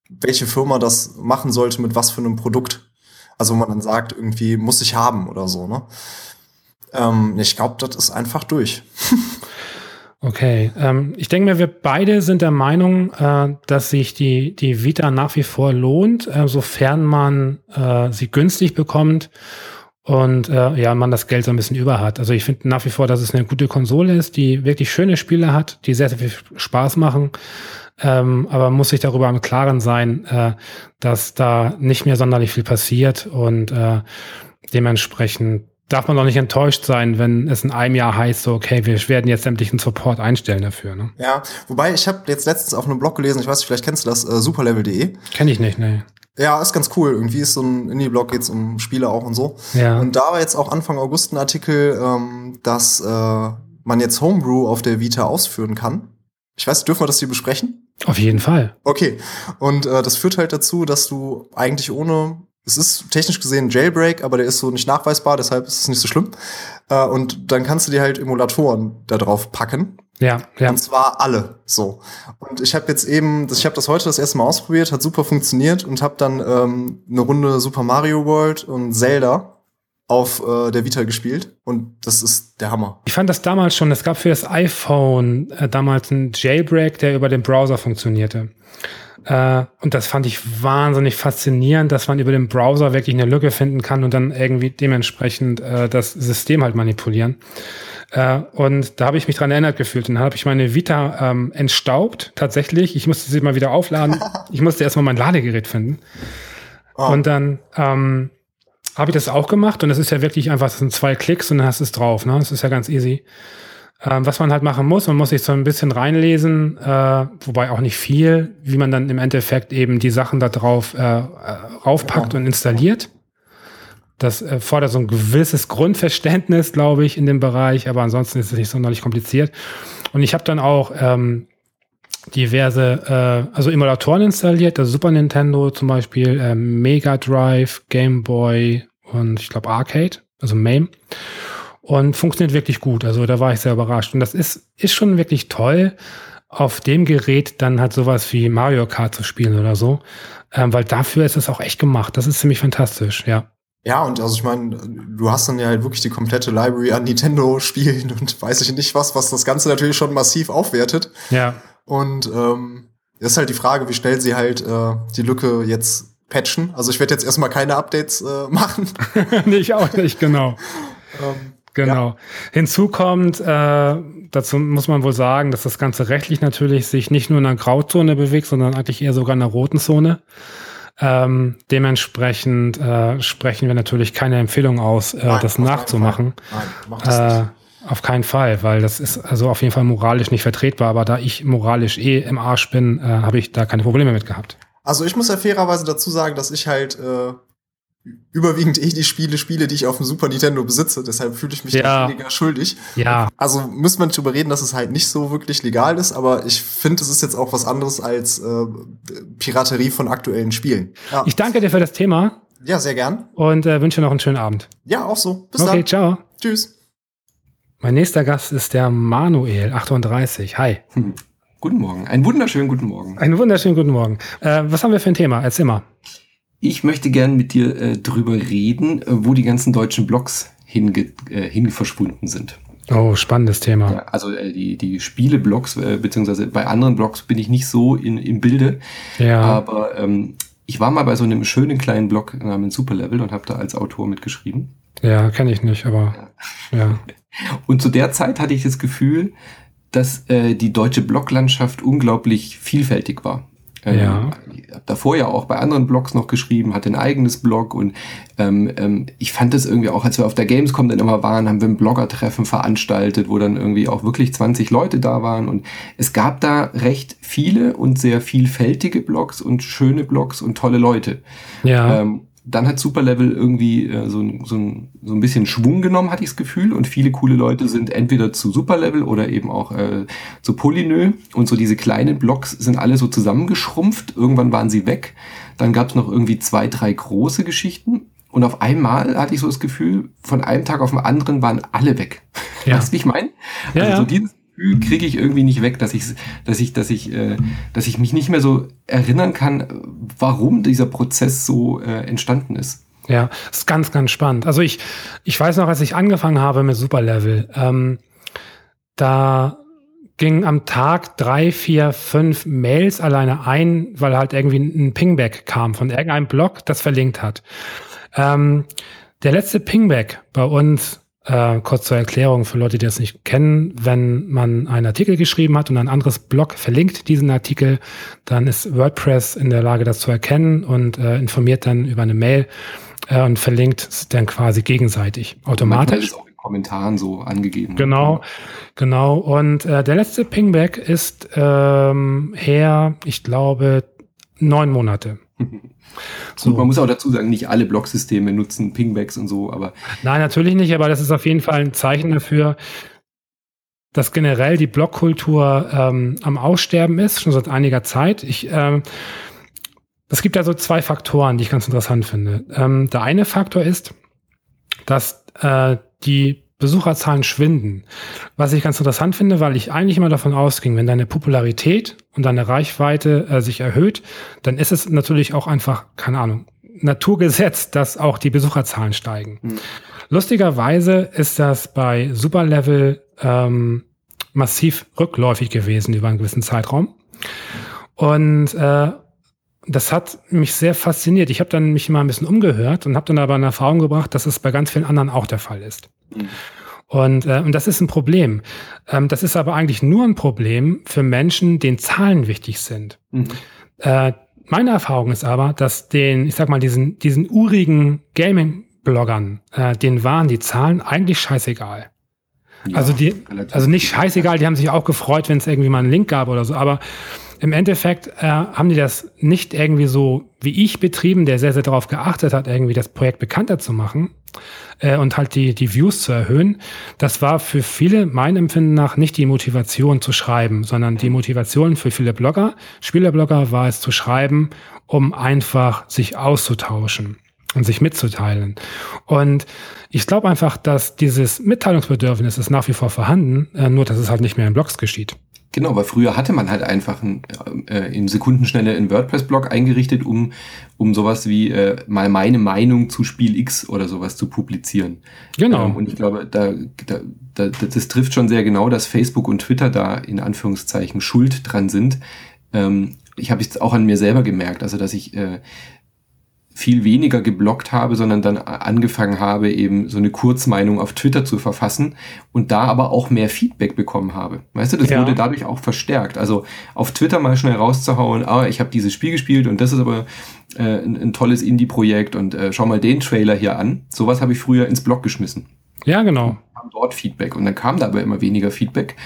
welche Firma das machen sollte mit was für einem Produkt. Also wo man dann sagt, irgendwie muss ich haben oder so, ne? Ähm, ich glaube, das ist einfach durch. [LAUGHS] Okay, ähm, ich denke mir, wir beide sind der Meinung, äh, dass sich die, die Vita nach wie vor lohnt, äh, sofern man äh, sie günstig bekommt und äh, ja, man das Geld so ein bisschen über hat. Also ich finde nach wie vor, dass es eine gute Konsole ist, die wirklich schöne Spiele hat, die sehr, sehr viel Spaß machen. Ähm, aber muss sich darüber im Klaren sein, äh, dass da nicht mehr sonderlich viel passiert und äh, dementsprechend darf man doch nicht enttäuscht sein, wenn es in einem Jahr heißt, so, okay, wir werden jetzt sämtlichen Support einstellen dafür. Ne? Ja, wobei ich habe jetzt letztens auf einem Blog gelesen, ich weiß nicht, vielleicht kennst du das, äh, superlevel.de. Kenn ich nicht, ne. Ja, ist ganz cool. Irgendwie ist so ein Indie-Blog, geht's um Spiele auch und so. Ja. Und da war jetzt auch Anfang August ein Artikel, ähm, dass äh, man jetzt Homebrew auf der Vita ausführen kann. Ich weiß, dürfen wir das hier besprechen? Auf jeden Fall. Okay. Und äh, das führt halt dazu, dass du eigentlich ohne es ist technisch gesehen ein Jailbreak, aber der ist so nicht nachweisbar, deshalb ist es nicht so schlimm. Äh, und dann kannst du dir halt Emulatoren da drauf packen. Ja, ja. Und zwar alle so. Und ich habe jetzt eben, ich habe das heute das erste Mal ausprobiert, hat super funktioniert und habe dann ähm, eine Runde Super Mario World und Zelda auf äh, der Vita gespielt und das ist der Hammer. Ich fand das damals schon, es gab für das iPhone äh, damals einen Jailbreak, der über den Browser funktionierte. Äh, und das fand ich wahnsinnig faszinierend, dass man über den Browser wirklich eine Lücke finden kann und dann irgendwie dementsprechend äh, das System halt manipulieren. Äh, und da habe ich mich dran erinnert gefühlt. Und dann habe ich meine Vita ähm, entstaubt, tatsächlich. Ich musste sie mal wieder aufladen. [LAUGHS] Ich musste erstmal mein Ladegerät finden. Oh. Und dann ähm, habe ich das auch gemacht. Und es ist ja wirklich einfach, das sind zwei Klicks und dann hast du es drauf. Ne? Das ist ja ganz easy. Ähm, was man halt machen muss, man muss sich so ein bisschen reinlesen, äh, wobei auch nicht viel, wie man dann im Endeffekt eben die Sachen da drauf äh, äh raufpackt und installiert. Das äh, fordert so ein gewisses Grundverständnis, glaube ich, in dem Bereich, aber ansonsten ist es nicht sonderlich kompliziert. Und ich habe dann auch ähm, diverse, äh, also Emulatoren installiert, das Super Nintendo zum Beispiel, äh, Mega Drive, Game Boy und ich glaube Arcade, also MAME und funktioniert wirklich gut. Also da war ich sehr überrascht. Und das ist, ist schon wirklich toll, auf dem Gerät dann halt sowas wie Mario Kart zu spielen oder so. Ähm, weil dafür ist es auch echt gemacht. Das ist ziemlich fantastisch, ja. Ja, und also ich meine, du hast dann ja halt wirklich die komplette Library an Nintendo-Spielen und [LAUGHS] weiß ich nicht was, was das Ganze natürlich schon massiv aufwertet. Ja. Und ähm, ist halt die Frage, wie schnell sie halt äh, die Lücke jetzt patchen. Also ich werde jetzt erstmal keine Updates äh, [LAUGHS] machen. [LAUGHS] nee, ich auch nicht, genau. [LAUGHS] ähm, Genau. Ja. Hinzu kommt, äh, dazu muss man wohl sagen, dass das Ganze rechtlich natürlich sich nicht nur in einer Grauzone bewegt, sondern eigentlich eher sogar in einer roten Zone. Ähm, dementsprechend äh, sprechen wir natürlich keine Empfehlung aus, äh, Nein, das nachzumachen. Nein, mach das äh, nicht. Auf keinen Fall, weil das ist also auf jeden Fall moralisch nicht vertretbar. Aber da ich moralisch eh im Arsch bin, äh, habe ich da keine Probleme mit gehabt. Also ich muss ja fairerweise dazu sagen, dass ich halt äh, überwiegend eh die Spiele spiele, die ich auf dem Super Nintendo besitze. Deshalb fühle ich mich ja. weniger schuldig. Ja. Also müsste man darüber reden, dass es halt nicht so wirklich legal ist, aber ich finde, es ist jetzt auch was anderes als äh, Piraterie von aktuellen Spielen. Ja. Ich danke dir für das Thema. Ja, sehr gern. Und äh, wünsche noch einen schönen Abend. Ja, auch so. Bis okay, dann. Okay, ciao. Tschüss. Mein nächster Gast ist der Manuel, 38. Hi. Hm. [LAUGHS] Guten Morgen. Einen wunderschönen guten Morgen. Einen wunderschönen guten Morgen. Äh, was haben wir für ein Thema? Erzähl mal. Ich möchte gern mit dir äh, drüber reden, äh, wo die ganzen deutschen Blogs hinge äh, hingeverschwunden sind. Oh, spannendes Thema. Ja, also äh, die, die Spiele-Blogs, äh, beziehungsweise bei anderen Blogs bin ich nicht so in, im Bilde. Ja. Aber ähm, ich war mal bei so einem schönen kleinen Blog namens Superlevel und habe da als Autor mitgeschrieben. Ja, kenne ich nicht, aber ja. ja. [LAUGHS] Und zu der Zeit hatte ich das Gefühl, dass äh, die deutsche Bloglandschaft unglaublich vielfältig war. Ähm, ja. Ich habe davor ja auch bei anderen Blogs noch geschrieben, hatte ein eigenes Blog und ähm, ähm, ich fand das irgendwie auch, als wir auf der Gamescom dann immer waren, haben wir ein Blogger-Treffen veranstaltet, wo dann irgendwie auch wirklich 20 Leute da waren und es gab da recht viele und sehr vielfältige Blogs und schöne Blogs und tolle Leute. Ja. Ähm, dann hat Superlevel irgendwie äh, so, so, ein, so ein bisschen Schwung genommen, hatte ich das Gefühl. Und viele coole Leute sind entweder zu Superlevel oder eben auch äh, zu Polynö. Und so diese kleinen Blocks sind alle so zusammengeschrumpft. Irgendwann waren sie weg. Dann gab es noch irgendwie zwei, drei große Geschichten. Und auf einmal hatte ich so das Gefühl, von einem Tag auf den anderen waren alle weg. Ja. Weißt du, wie ich meine? Ja, also so dieses kriege ich irgendwie nicht weg, dass ich, dass ich, dass ich, äh, dass ich mich nicht mehr so erinnern kann, warum dieser Prozess so äh, entstanden ist. Ja, ist ganz, ganz spannend. Also ich, ich weiß noch, als ich angefangen habe mit Superlevel, ähm, da ging am Tag drei, vier, fünf Mails alleine ein, weil halt irgendwie ein Pingback kam von irgendeinem Blog, das verlinkt hat. Ähm, der letzte Pingback bei uns, äh, kurz zur Erklärung für Leute, die das nicht kennen, wenn man einen Artikel geschrieben hat und ein anderes Blog verlinkt diesen Artikel, dann ist WordPress in der Lage, das zu erkennen und äh, informiert dann über eine Mail äh, und verlinkt dann quasi gegenseitig automatisch. Kommentaren so angegeben. Genau, genau. Und äh, der letzte Pingback ist ähm, her, ich glaube, neun Monate. So. man muss auch dazu sagen, nicht alle Blocksysteme nutzen Pingbacks und so, aber. Nein, natürlich nicht, aber das ist auf jeden Fall ein Zeichen dafür, dass generell die Blockkultur ähm, am Aussterben ist, schon seit einiger Zeit. Ich, ähm, es gibt da so zwei Faktoren, die ich ganz interessant finde. Ähm, der eine Faktor ist, dass äh, die Besucherzahlen schwinden. Was ich ganz interessant finde, weil ich eigentlich immer davon ausging, wenn deine Popularität und deine Reichweite äh, sich erhöht, dann ist es natürlich auch einfach, keine Ahnung, Naturgesetz, dass auch die Besucherzahlen steigen. Mhm. Lustigerweise ist das bei Superlevel ähm, massiv rückläufig gewesen über einen gewissen Zeitraum. Und äh, das hat mich sehr fasziniert. Ich habe dann mich mal ein bisschen umgehört und habe dann aber in Erfahrung gebracht, dass es bei ganz vielen anderen auch der Fall ist. Mhm. Und, äh, und das ist ein Problem. Ähm, das ist aber eigentlich nur ein Problem für Menschen, denen Zahlen wichtig sind. Mhm. Äh, meine Erfahrung ist aber, dass den, ich sag mal, diesen, diesen urigen Gaming-Bloggern, äh, denen waren die Zahlen eigentlich scheißegal. Ja, also die, also nicht scheißegal, die haben sich auch gefreut, wenn es irgendwie mal einen Link gab oder so, aber im Endeffekt äh, haben die das nicht irgendwie so wie ich betrieben, der sehr, sehr darauf geachtet hat, irgendwie das Projekt bekannter zu machen äh, und halt die, die Views zu erhöhen. Das war für viele, mein Empfinden nach, nicht die Motivation zu schreiben, sondern die Motivation für viele Blogger, Spielerblogger war es zu schreiben, um einfach sich auszutauschen und sich mitzuteilen. Und ich glaube einfach, dass dieses Mitteilungsbedürfnis ist nach wie vor vorhanden, äh, nur dass es halt nicht mehr in Blogs geschieht. Genau, weil früher hatte man halt einfach ein, äh, in Sekundenschnelle einen WordPress-Blog eingerichtet, um, um sowas wie äh, mal meine Meinung zu Spiel X oder sowas zu publizieren. Genau. Ähm, und ich glaube, da, da, da, das trifft schon sehr genau, dass Facebook und Twitter da in Anführungszeichen schuld dran sind. Ähm, ich habe es auch an mir selber gemerkt, also dass ich äh, viel weniger geblockt habe, sondern dann angefangen habe, eben so eine Kurzmeinung auf Twitter zu verfassen und da aber auch mehr Feedback bekommen habe. Weißt du, das ja. wurde dadurch auch verstärkt. Also auf Twitter mal schnell rauszuhauen, ah, ich habe dieses Spiel gespielt und das ist aber äh, ein, ein, tolles Indie-Projekt und äh, schau mal den Trailer hier an. Sowas habe ich früher ins Blog geschmissen. Ja, genau. Kam dort Feedback und dann kam da aber immer weniger Feedback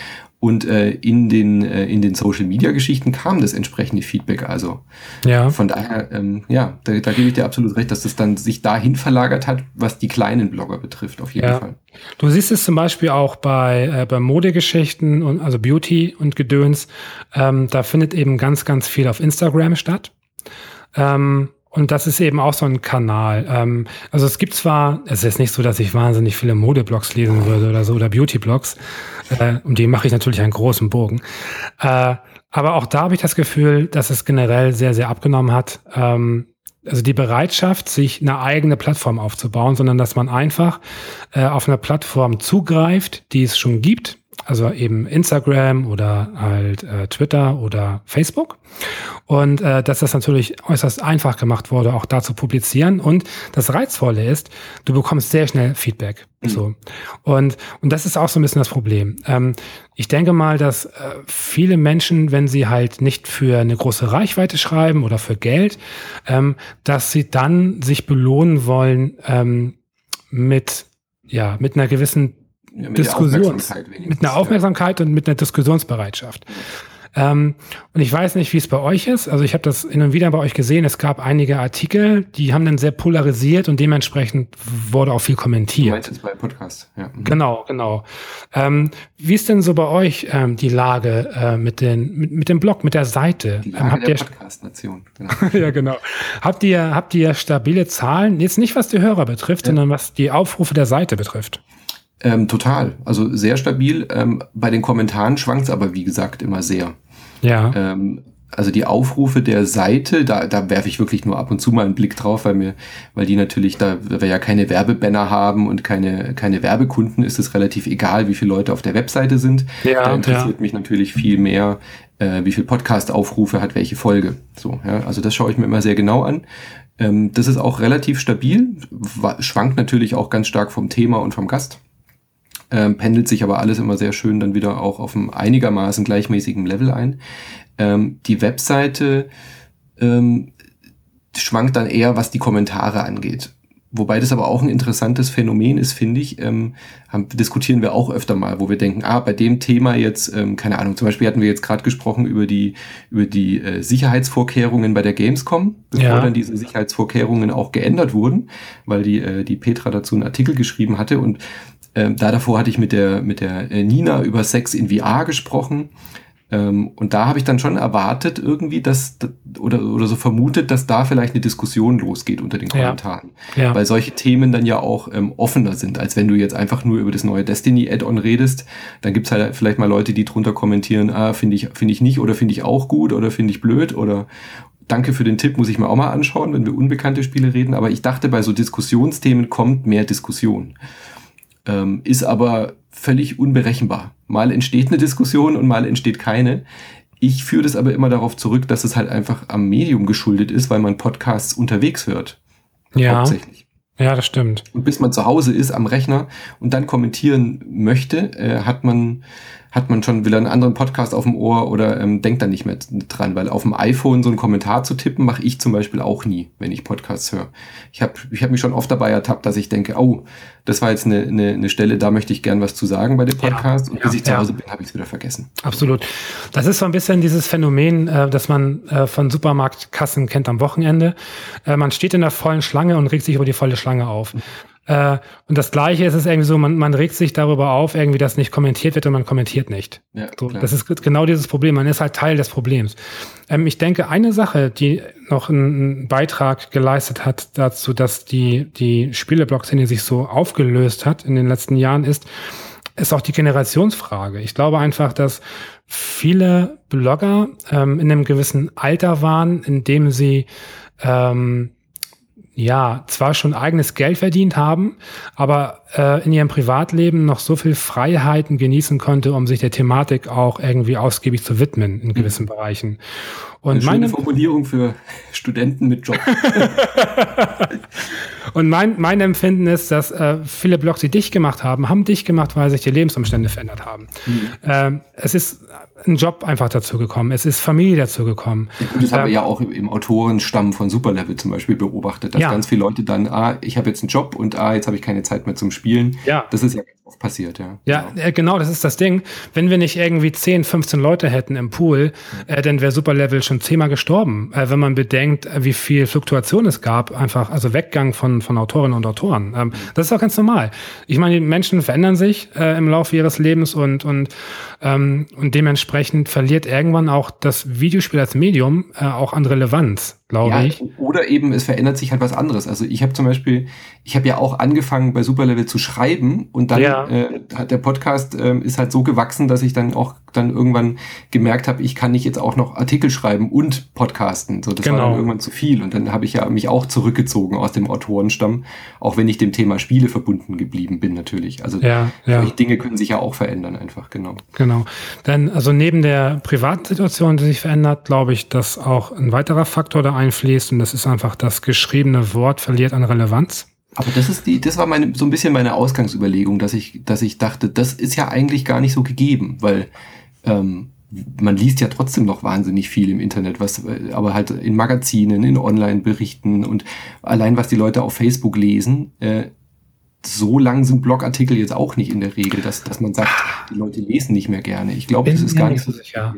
und äh, in den, äh, in den Social Media Geschichten kam das entsprechende Feedback. Also ja. von daher, ähm, ja, da, da gebe ich dir absolut recht, dass das dann sich dahin verlagert hat, was die kleinen Blogger betrifft, auf jeden ja. Fall. Du siehst es zum Beispiel auch bei, äh, bei Modegeschichten und also Beauty und Gedöns. Ähm, da findet eben ganz, ganz viel auf Instagram statt. Ähm, und das ist eben auch so ein Kanal. Ähm, also es gibt zwar, es ist nicht so, dass ich wahnsinnig viele Modeblogs lesen würde oder so oder Beautyblogs. Äh, um die mache ich natürlich einen großen Bogen. Äh, aber auch da habe ich das Gefühl, dass es generell sehr, sehr abgenommen hat. Ähm, also die Bereitschaft, sich eine eigene Plattform aufzubauen, sondern dass man einfach äh, auf eine Plattform zugreift, die es schon gibt, also eben Instagram oder halt äh, Twitter oder Facebook. Und äh, dass das natürlich äußerst einfach gemacht wurde, auch da zu publizieren. Und das Reizvolle ist, du bekommst sehr schnell Feedback. Mhm. So. Und, und das ist auch so ein bisschen das Problem. Ähm, ich denke mal, dass äh, viele Menschen, wenn sie halt nicht für eine große Reichweite schreiben oder für Geld, ähm, dass sie dann sich belohnen wollen ähm, mit, ja, mit einer gewissen ja, mit Diskussions, mit einer Aufmerksamkeit ja. und mit einer Diskussionsbereitschaft. Ähm, und ich weiß nicht, wie es bei euch ist. Also ich habe das hin und wieder bei euch gesehen. Es gab einige Artikel, die haben dann sehr polarisiert und dementsprechend wurde auch viel kommentiert. Du meinst jetzt bei Podcast, ja. Mhm. Genau, genau. Ähm, wie ist denn so bei euch ähm, die Lage äh, mit, den, mit, mit dem Blog, mit der Seite? Die Lage habt der Podcast-Nation. Genau. [LAUGHS] ja, genau. Habt ihr, habt ihr stabile Zahlen? Jetzt nicht, was die Hörer betrifft, ja. sondern was die Aufrufe der Seite betrifft. Ähm, total. Also sehr stabil. Ähm, bei den Kommentaren schwankt es aber, wie gesagt, immer sehr. Ja. Ähm, also die Aufrufe der Seite, da, da werfe ich wirklich nur ab und zu mal einen Blick drauf, weil mir, weil die natürlich, da, wir ja keine Werbebanner haben und keine, keine Werbekunden, ist es relativ egal, wie viele Leute auf der Webseite sind. Ja, da interessiert ja. mich natürlich viel mehr, äh, wie viel Podcast-Aufrufe hat welche Folge. So, ja, also das schaue ich mir immer sehr genau an. Ähm, das ist auch relativ stabil, schwankt natürlich auch ganz stark vom Thema und vom Gast. Ähm, pendelt sich aber alles immer sehr schön dann wieder auch auf einem einigermaßen gleichmäßigen Level ein. Ähm, die Webseite ähm, schwankt dann eher, was die Kommentare angeht. Wobei das aber auch ein interessantes Phänomen ist, finde ich, ähm, haben, diskutieren wir auch öfter mal, wo wir denken, ah, bei dem Thema jetzt, ähm, keine Ahnung, zum Beispiel hatten wir jetzt gerade gesprochen über die, über die äh, Sicherheitsvorkehrungen bei der Gamescom, bevor ja. dann diese Sicherheitsvorkehrungen auch geändert wurden, weil die, äh, die Petra dazu einen Artikel geschrieben hatte und äh, da davor hatte ich mit der, mit der äh, Nina über Sex in VR gesprochen ähm, und da habe ich dann schon erwartet irgendwie, dass oder, oder so vermutet, dass da vielleicht eine Diskussion losgeht unter den Kommentaren. Ja. Ja. Weil solche Themen dann ja auch ähm, offener sind, als wenn du jetzt einfach nur über das neue Destiny-Add-on redest. Dann gibt's halt vielleicht mal Leute, die drunter kommentieren, ah, finde ich, finde ich nicht oder finde ich auch gut oder finde ich blöd oder Danke für den Tipp, muss ich mir auch mal anschauen, wenn wir unbekannte Spiele reden. Aber ich dachte, bei so Diskussionsthemen kommt mehr Diskussion. Ähm, ist aber völlig unberechenbar. Mal entsteht eine Diskussion und mal entsteht keine. Ich führe das aber immer darauf zurück, dass es halt einfach am Medium geschuldet ist, weil man Podcasts unterwegs hört. Ja. Hauptsächlich. Ja, das stimmt. Und bis man zu Hause ist am Rechner und dann kommentieren möchte, äh, hat man hat man schon wieder einen anderen Podcast auf dem Ohr oder ähm, denkt dann nicht mehr dran, weil auf dem iPhone so einen Kommentar zu tippen, mache ich zum Beispiel auch nie, wenn ich Podcasts höre. Ich habe ich hab mich schon oft dabei ertappt, dass ich denke, oh, das war jetzt eine, eine, eine Stelle, da möchte ich gern was zu sagen bei dem Podcast. Ja, und bis ja, ich zu Hause bin, habe ich es wieder vergessen. Absolut. Das ist so ein bisschen dieses Phänomen, äh, das man äh, von Supermarktkassen kennt am Wochenende. Äh, man steht in der vollen Schlange und regt sich über die volle Schlange auf. Äh, und das Gleiche ist es irgendwie so, man, man regt sich darüber auf, irgendwie, dass nicht kommentiert wird und man kommentiert nicht. Ja, so, das ist genau dieses Problem. Man ist halt Teil des Problems. Ähm, ich denke, eine Sache, die noch einen Beitrag geleistet hat dazu, dass die, die Spieleblog-Szene sich so aufgelöst hat in den letzten Jahren, ist, ist auch die Generationsfrage. Ich glaube einfach, dass viele Blogger ähm, in einem gewissen Alter waren, in dem sie ähm, ja, zwar schon eigenes Geld verdient haben, aber äh, in ihrem Privatleben noch so viel Freiheiten genießen konnte, um sich der Thematik auch irgendwie ausgiebig zu widmen in gewissen mhm. Bereichen. Und Eine meine Formulierung für Studenten mit Job. [LAUGHS] Und mein, mein Empfinden ist, dass äh, viele Blogs, die dich gemacht haben, haben dich gemacht, weil sich die Lebensumstände verändert haben. Mhm. Ähm, es ist ein Job einfach dazu gekommen. Es ist Familie dazu gekommen. Ja, das ähm, haben wir ja auch im Autorenstamm von Superlevel zum Beispiel beobachtet, dass ja. ganz viele Leute dann, ah, ich habe jetzt einen Job und ah, jetzt habe ich keine Zeit mehr zum Spielen. Ja. Das ist ja ganz oft passiert, ja. Ja, genau. Äh, genau, das ist das Ding. Wenn wir nicht irgendwie 10, 15 Leute hätten im Pool, äh, dann wäre Superlevel schon zehnmal gestorben. Äh, wenn man bedenkt, äh, wie viel Fluktuation es gab, einfach, also Weggang von, von Autorinnen und Autoren. Ähm, das ist auch ganz normal. Ich meine, die Menschen verändern sich äh, im Laufe ihres Lebens und, und, ähm, und dementsprechend verliert irgendwann auch das Videospiel als Medium äh, auch an Relevanz glaube ja, ich. Oder eben es verändert sich halt was anderes. Also ich habe zum Beispiel, ich habe ja auch angefangen bei Superlevel zu schreiben und dann ja. äh, hat der Podcast äh, ist halt so gewachsen, dass ich dann auch dann irgendwann gemerkt habe, ich kann nicht jetzt auch noch Artikel schreiben und podcasten. So, das genau. war dann genau. irgendwann zu viel. Und dann habe ich ja mich auch zurückgezogen aus dem Autorenstamm, auch wenn ich dem Thema Spiele verbunden geblieben bin natürlich. Also ja, ja. Dinge können sich ja auch verändern, einfach, genau. Genau. Denn also neben der privaten Situation, die sich verändert, glaube ich, dass auch ein weiterer Faktor da einfließt und das ist einfach, das geschriebene Wort verliert an Relevanz. Aber das ist die, das war meine, so ein bisschen meine Ausgangsüberlegung, dass ich, dass ich dachte, das ist ja eigentlich gar nicht so gegeben, weil ähm, man liest ja trotzdem noch wahnsinnig viel im Internet, was aber halt in Magazinen, in Online-Berichten und allein was die Leute auf Facebook lesen, äh, so lang sind Blogartikel jetzt auch nicht in der Regel, dass, dass man sagt, die Leute lesen nicht mehr gerne. Ich glaube, das ist gar nicht so sicher.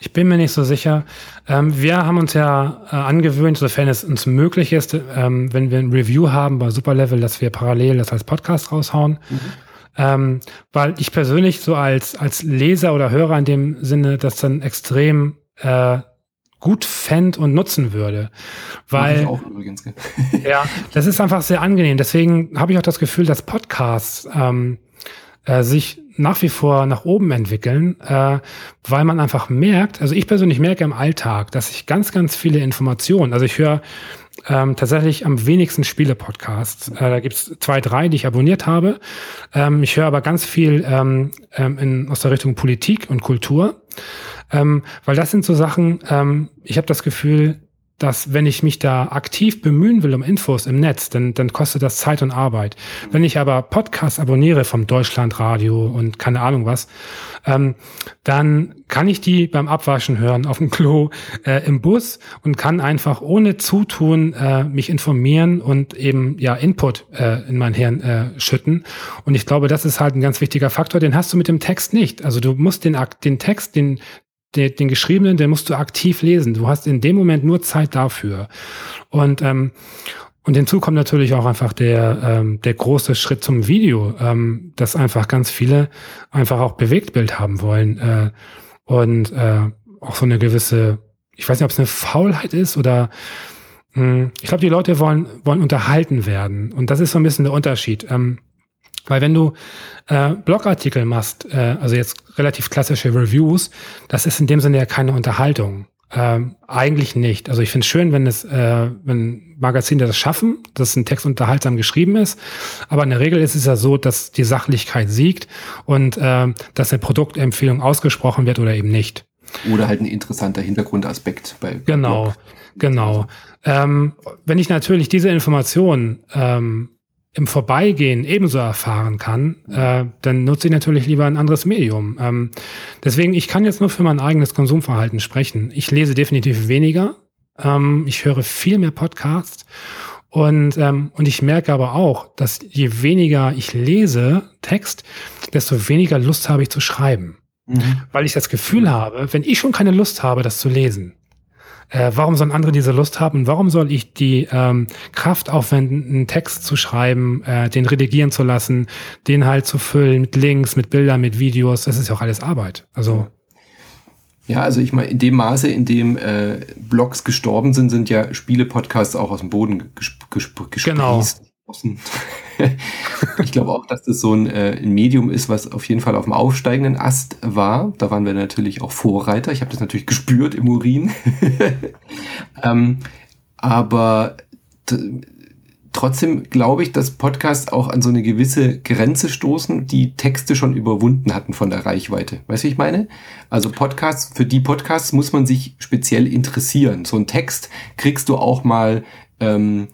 Ich bin mir nicht so sicher. Ähm, wir haben uns ja äh, angewöhnt, sofern es uns möglich ist, ähm, wenn wir ein Review haben bei Superlevel, dass wir parallel das als Podcast raushauen. Mhm. Ähm, weil ich persönlich so als, als Leser oder Hörer in dem Sinne das dann extrem äh, gut fänd und nutzen würde. Weil, ich auch übrigens. [LAUGHS] ja, das ist einfach sehr angenehm. Deswegen habe ich auch das Gefühl, dass Podcasts ähm, äh, sich nach wie vor nach oben entwickeln, äh, weil man einfach merkt, also ich persönlich merke im Alltag, dass ich ganz, ganz viele Informationen, also ich höre ähm, tatsächlich am wenigsten Spiele-Podcasts. Äh, da gibt's zwei, drei, die ich abonniert habe. Ähm, ich höre aber ganz viel ähm, ähm, in, aus der Richtung Politik und Kultur, ähm, weil das sind so Sachen, ähm, ich habe das Gefühl, dass wenn ich mich da aktiv bemühen will um Infos im Netz, dann, dann kostet das Zeit und Arbeit. Wenn ich aber Podcasts abonniere vom Deutschlandradio und keine Ahnung was, ähm, dann kann ich die beim Abwaschen hören, auf dem Klo, äh, im Bus und kann einfach ohne Zutun äh, mich informieren und eben ja Input äh, in mein Hirn äh, schütten. Und ich glaube, das ist halt ein ganz wichtiger Faktor, den hast du mit dem Text nicht. Also du musst den, den Text, den, den, den geschriebenen, den musst du aktiv lesen. Du hast in dem Moment nur Zeit dafür. Und ähm, und hinzu kommt natürlich auch einfach der, ähm, der große Schritt zum Video, ähm, dass einfach ganz viele einfach auch Bewegtbild haben wollen äh, und äh, auch so eine gewisse, ich weiß nicht, ob es eine Faulheit ist oder mh, hm, ich glaube, die Leute wollen, wollen unterhalten werden. Und das ist so ein bisschen der Unterschied. Ähm, weil wenn du äh, Blogartikel machst, äh, also jetzt relativ klassische Reviews, das ist in dem Sinne ja keine Unterhaltung. Ähm, eigentlich nicht. Also ich finde es schön, wenn es, äh, wenn Magazine das schaffen, dass ein Text unterhaltsam geschrieben ist. Aber in der Regel ist es ja so, dass die Sachlichkeit siegt und äh, dass eine Produktempfehlung ausgesprochen wird oder eben nicht. Oder halt ein interessanter Hintergrundaspekt bei. Genau, Blog. genau. Ähm, wenn ich natürlich diese Informationen ähm, im Vorbeigehen ebenso erfahren kann, äh, dann nutze ich natürlich lieber ein anderes Medium. Ähm, deswegen, ich kann jetzt nur für mein eigenes Konsumverhalten sprechen. Ich lese definitiv weniger. Ähm, ich höre viel mehr Podcasts. Und, ähm, und ich merke aber auch, dass je weniger ich lese, Text, desto weniger Lust habe ich zu schreiben. Mhm. Weil ich das Gefühl habe, wenn ich schon keine Lust habe, das zu lesen, äh, warum sollen andere diese Lust haben? Warum soll ich die ähm, Kraft aufwenden, einen Text zu schreiben, äh, den redigieren zu lassen, den halt zu füllen mit Links, mit Bildern, mit Videos? Das ist ja auch alles Arbeit. Also ja, also ich meine, in dem Maße, in dem äh, Blogs gestorben sind, sind ja Spiele-Podcasts auch aus dem Boden gesp gesp gesprießt. Genau. [LAUGHS] ich glaube auch, dass das so ein, äh, ein, Medium ist, was auf jeden Fall auf dem aufsteigenden Ast war. Da waren wir natürlich auch Vorreiter. Ich habe das natürlich gespürt im Urin. [LAUGHS] ähm, aber trotzdem glaube ich, dass Podcasts auch an so eine gewisse Grenze stoßen, die Texte schon überwunden hatten von der Reichweite. Weißt du, wie ich meine? Also Podcasts, für die Podcasts muss man sich speziell interessieren. So ein Text kriegst du auch mal ähm,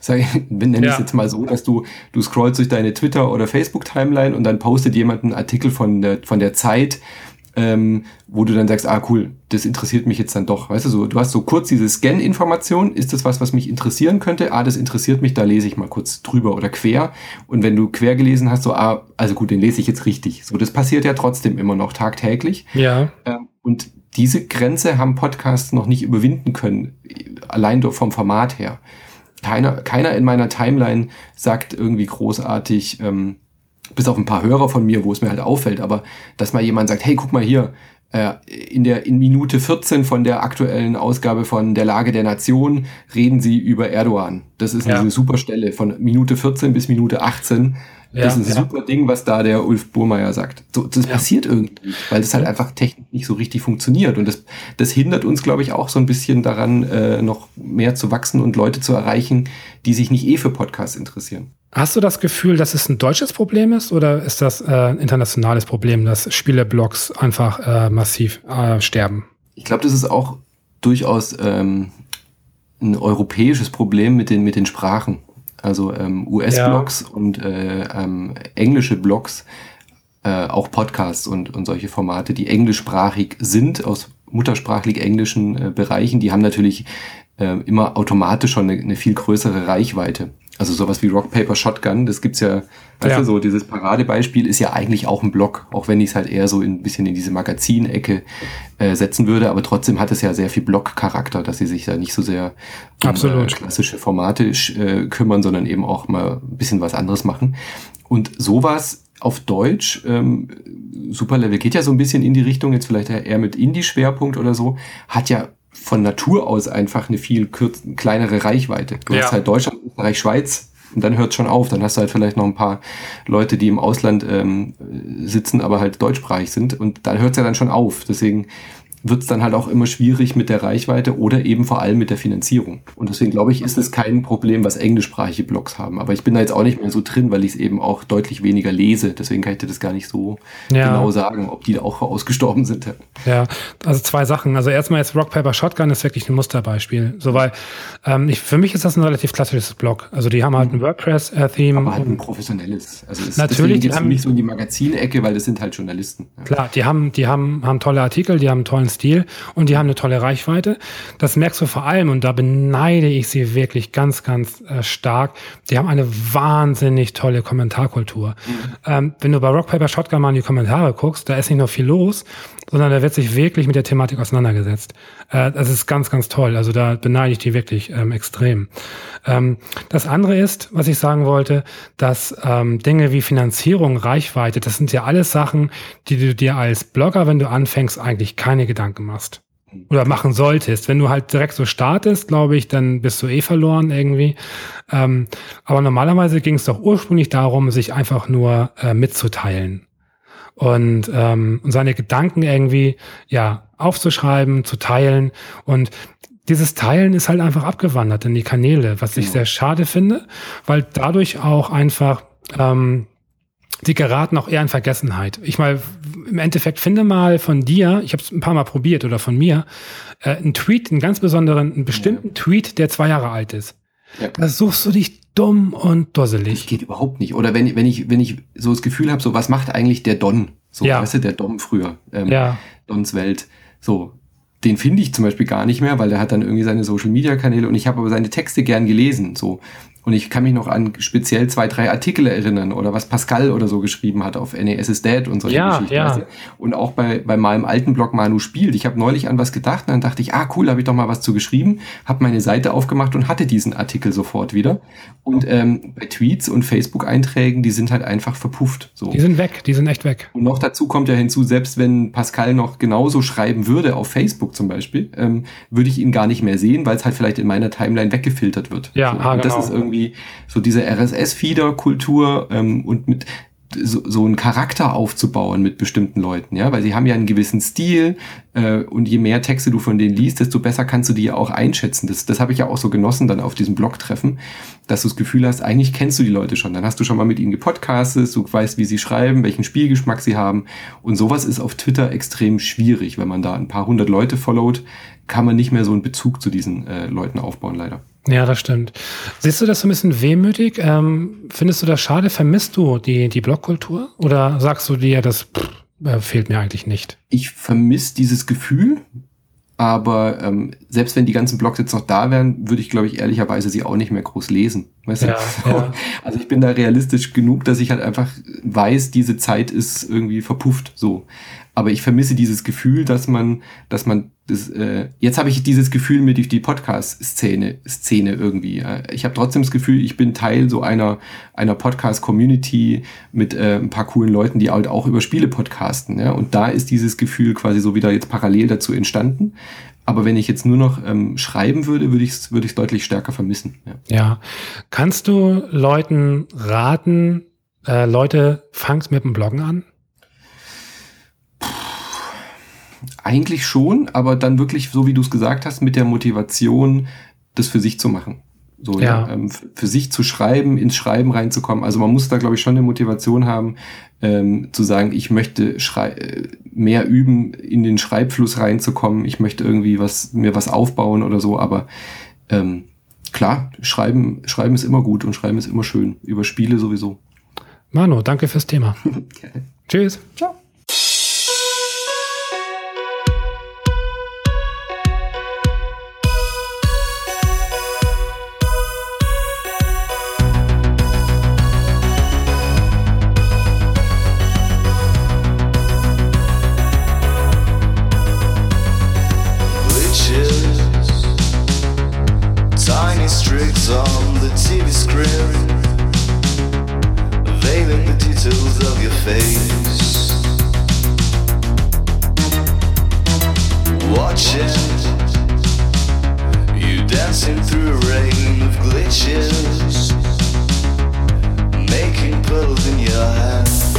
Sag ich, nenne ja. es jetzt mal so, dass du, du scrollst durch deine Twitter- oder Facebook-Timeline und dann postet jemand einen Artikel von der, von der Zeit, ähm, wo du dann sagst, ah cool, das interessiert mich jetzt dann doch. Weißt du, so, du hast so kurz diese Scan-Information, ist das was, was mich interessieren könnte? Ah, das interessiert mich, da lese ich mal kurz drüber oder quer. Und wenn du quer gelesen hast, so, ah, also gut, den lese ich jetzt richtig. So, das passiert ja trotzdem immer noch tagtäglich. Ja. Ähm, und diese Grenze haben Podcasts noch nicht überwinden können, allein vom Format her keiner, keiner in meiner Timeline sagt irgendwie großartig, ähm, bis auf ein paar Hörer von mir, wo es mir halt auffällt, aber dass mal jemand sagt, hey, guck mal hier, äh, in der in Minute 14 von der aktuellen Ausgabe von der Lage der Nation reden sie über Erdogan. Das ist eine ja. super Stelle von Minute 14 bis Minute 18 das ist ein ja. super Ding, was da der Ulf Burmeier sagt. So, das ja. passiert irgendwie, weil das halt einfach technisch nicht so richtig funktioniert. Und das, das hindert uns, glaube ich, auch so ein bisschen daran, äh, noch mehr zu wachsen und Leute zu erreichen, die sich nicht eh für Podcasts interessieren. Hast du das Gefühl, dass es ein deutsches Problem ist oder ist das äh, ein internationales Problem, dass Spieleblogs einfach äh, massiv äh, sterben? Ich glaube, das ist auch durchaus ähm, ein europäisches Problem mit den, mit den Sprachen also ähm, US-Blogs ja. und äh, ähm, englische Blogs, äh, auch Podcasts und, und solche Formate, die englischsprachig sind, aus muttersprachlich englischen äh, Bereichen, die haben natürlich äh, immer automatisch schon eine, eine viel größere Reichweite. Also sowas wie Rock Paper Shotgun, das gibt's ja, weißt ja. du, so dieses Paradebeispiel ist ja eigentlich auch ein Blog, auch wenn ich es halt eher so ein bisschen in diese Magazinecke äh, setzen würde, aber trotzdem hat es ja sehr viel Blog-Charakter, dass sie sich da nicht so sehr um Absolut. Äh, klassische Formate äh, kümmern, sondern eben auch mal ein bisschen was anderes machen. Und sowas auf Deutsch, ähm, Superlevel geht ja so ein bisschen in die Richtung, jetzt vielleicht eher mit Indie-Schwerpunkt oder so, hat ja von Natur aus einfach eine viel kürz kleinere Reichweite. Du ja. hast halt Deutschland, Österreich, Schweiz, Und dann hört schon auf. Dann hast du halt vielleicht noch ein paar Leute, die im Ausland ähm, sitzen, aber halt deutschsprachig sind. Und da hört es ja dann schon auf. Deswegen wird es dann halt auch immer schwierig mit der Reichweite oder eben vor allem mit der Finanzierung. Und deswegen glaube ich, ist es kein Problem, was englischsprachige Blogs haben. Aber ich bin da jetzt auch nicht mehr so drin, weil ich es eben auch deutlich weniger lese. Deswegen kann ich dir das gar nicht so ja. genau sagen, ob die da auch ausgestorben sind. Ja, also zwei Sachen. Also erstmal jetzt Rock Paper Shotgun ist wirklich ein Musterbeispiel. So, weil ähm, ich, für mich ist das ein relativ klassisches Blog. Also die haben halt ein WordPress-Theme. Aber halt ein professionelles. Also es, natürlich. Die haben nicht so in die Magazinecke, weil das sind halt Journalisten. Ja. Klar, die haben, die haben, haben tolle Artikel, die haben einen tollen Stil und die haben eine tolle Reichweite. Das merkst du vor allem und da beneide ich sie wirklich ganz, ganz äh, stark. Die haben eine wahnsinnig tolle Kommentarkultur. Mhm. Ähm, wenn du bei Rock Paper Shotgun mal in die Kommentare guckst, da ist nicht nur viel los, sondern da wird sich wirklich mit der Thematik auseinandergesetzt. Äh, das ist ganz, ganz toll. Also da beneide ich die wirklich ähm, extrem. Ähm, das andere ist, was ich sagen wollte, dass ähm, Dinge wie Finanzierung, Reichweite, das sind ja alles Sachen, die du dir als Blogger, wenn du anfängst, eigentlich keine Gedanken machst oder machen solltest. Wenn du halt direkt so startest, glaube ich, dann bist du eh verloren irgendwie. Ähm, aber normalerweise ging es doch ursprünglich darum, sich einfach nur äh, mitzuteilen und, ähm, und seine Gedanken irgendwie ja aufzuschreiben, zu teilen und dieses Teilen ist halt einfach abgewandert in die Kanäle, was ich sehr schade finde, weil dadurch auch einfach ähm, die geraten auch eher in Vergessenheit. Ich mal, im Endeffekt finde mal von dir, ich habe es ein paar Mal probiert oder von mir, äh, einen Tweet, einen ganz besonderen, einen bestimmten ja. Tweet, der zwei Jahre alt ist. Ja. Da suchst du dich dumm und dusselig. Das geht überhaupt nicht. Oder wenn, wenn ich, wenn ich so das Gefühl habe, so was macht eigentlich der Don? So, ja. weißt du, der Dom früher. Ähm, ja. Dons Welt. So, den finde ich zum Beispiel gar nicht mehr, weil der hat dann irgendwie seine Social Media Kanäle und ich habe aber seine Texte gern gelesen. So. Und ich kann mich noch an speziell zwei, drei Artikel erinnern oder was Pascal oder so geschrieben hat auf NES is Dead und solche ja, Geschichten. Ja. Weißt du? Und auch bei, bei meinem alten Blog Manu spielt. Ich habe neulich an was gedacht und dann dachte ich, ah cool, habe ich doch mal was zu geschrieben, habe meine Seite aufgemacht und hatte diesen Artikel sofort wieder. Und ähm, bei Tweets und Facebook-Einträgen, die sind halt einfach verpufft. So. Die sind weg, die sind echt weg. Und noch dazu kommt ja hinzu, selbst wenn Pascal noch genauso schreiben würde auf Facebook zum Beispiel, ähm, würde ich ihn gar nicht mehr sehen, weil es halt vielleicht in meiner Timeline weggefiltert wird. Ja, so. das genau. ist irgendwie irgendwie so diese RSS-Feeder-Kultur ähm, und mit so, so einen Charakter aufzubauen mit bestimmten Leuten, ja, weil sie haben ja einen gewissen Stil äh, und je mehr Texte du von denen liest, desto besser kannst du die ja auch einschätzen. Das, das habe ich ja auch so genossen dann auf diesem Blog-Treffen, dass du das Gefühl hast, eigentlich kennst du die Leute schon. Dann hast du schon mal mit ihnen gepodcastet, du weißt, wie sie schreiben, welchen Spielgeschmack sie haben und sowas ist auf Twitter extrem schwierig, wenn man da ein paar hundert Leute followt, kann man nicht mehr so einen Bezug zu diesen äh, Leuten aufbauen, leider. Ja, das stimmt. Siehst du das so ein bisschen wehmütig? Ähm, findest du das schade? Vermisst du die, die Blogkultur? Oder sagst du dir, das pff, äh, fehlt mir eigentlich nicht? Ich vermisse dieses Gefühl, aber ähm, selbst wenn die ganzen Blogs jetzt noch da wären, würde ich, glaube ich, ehrlicherweise sie auch nicht mehr groß lesen. Weißt ja, du? Ja. Also ich bin da realistisch genug, dass ich halt einfach weiß, diese Zeit ist irgendwie verpufft. So aber ich vermisse dieses Gefühl, dass man, dass man das, äh, jetzt habe ich dieses Gefühl mit die Podcast-Szene Szene irgendwie. Äh, ich habe trotzdem das Gefühl, ich bin Teil so einer einer Podcast-Community mit äh, ein paar coolen Leuten, die halt auch über Spiele podcasten. Ja? Und da ist dieses Gefühl quasi so wieder jetzt parallel dazu entstanden. Aber wenn ich jetzt nur noch ähm, schreiben würde, würde ich es würde ich deutlich stärker vermissen. Ja. ja. Kannst du Leuten raten, äh, Leute, fangt mit dem Bloggen an? Eigentlich schon, aber dann wirklich, so wie du es gesagt hast, mit der Motivation, das für sich zu machen. So, ja. ja ähm, für sich zu schreiben, ins Schreiben reinzukommen. Also man muss da, glaube ich, schon eine Motivation haben, ähm, zu sagen, ich möchte äh, mehr üben, in den Schreibfluss reinzukommen. Ich möchte irgendwie was, mir was aufbauen oder so. Aber ähm, klar, schreiben, schreiben ist immer gut und schreiben ist immer schön. Über Spiele sowieso. Manu, danke fürs Thema. okay. [LAUGHS] Tschüss. Ciao. on the TV screen, veiling the details of your face. Watching you dancing through a rain of glitches, making pearls in your hands.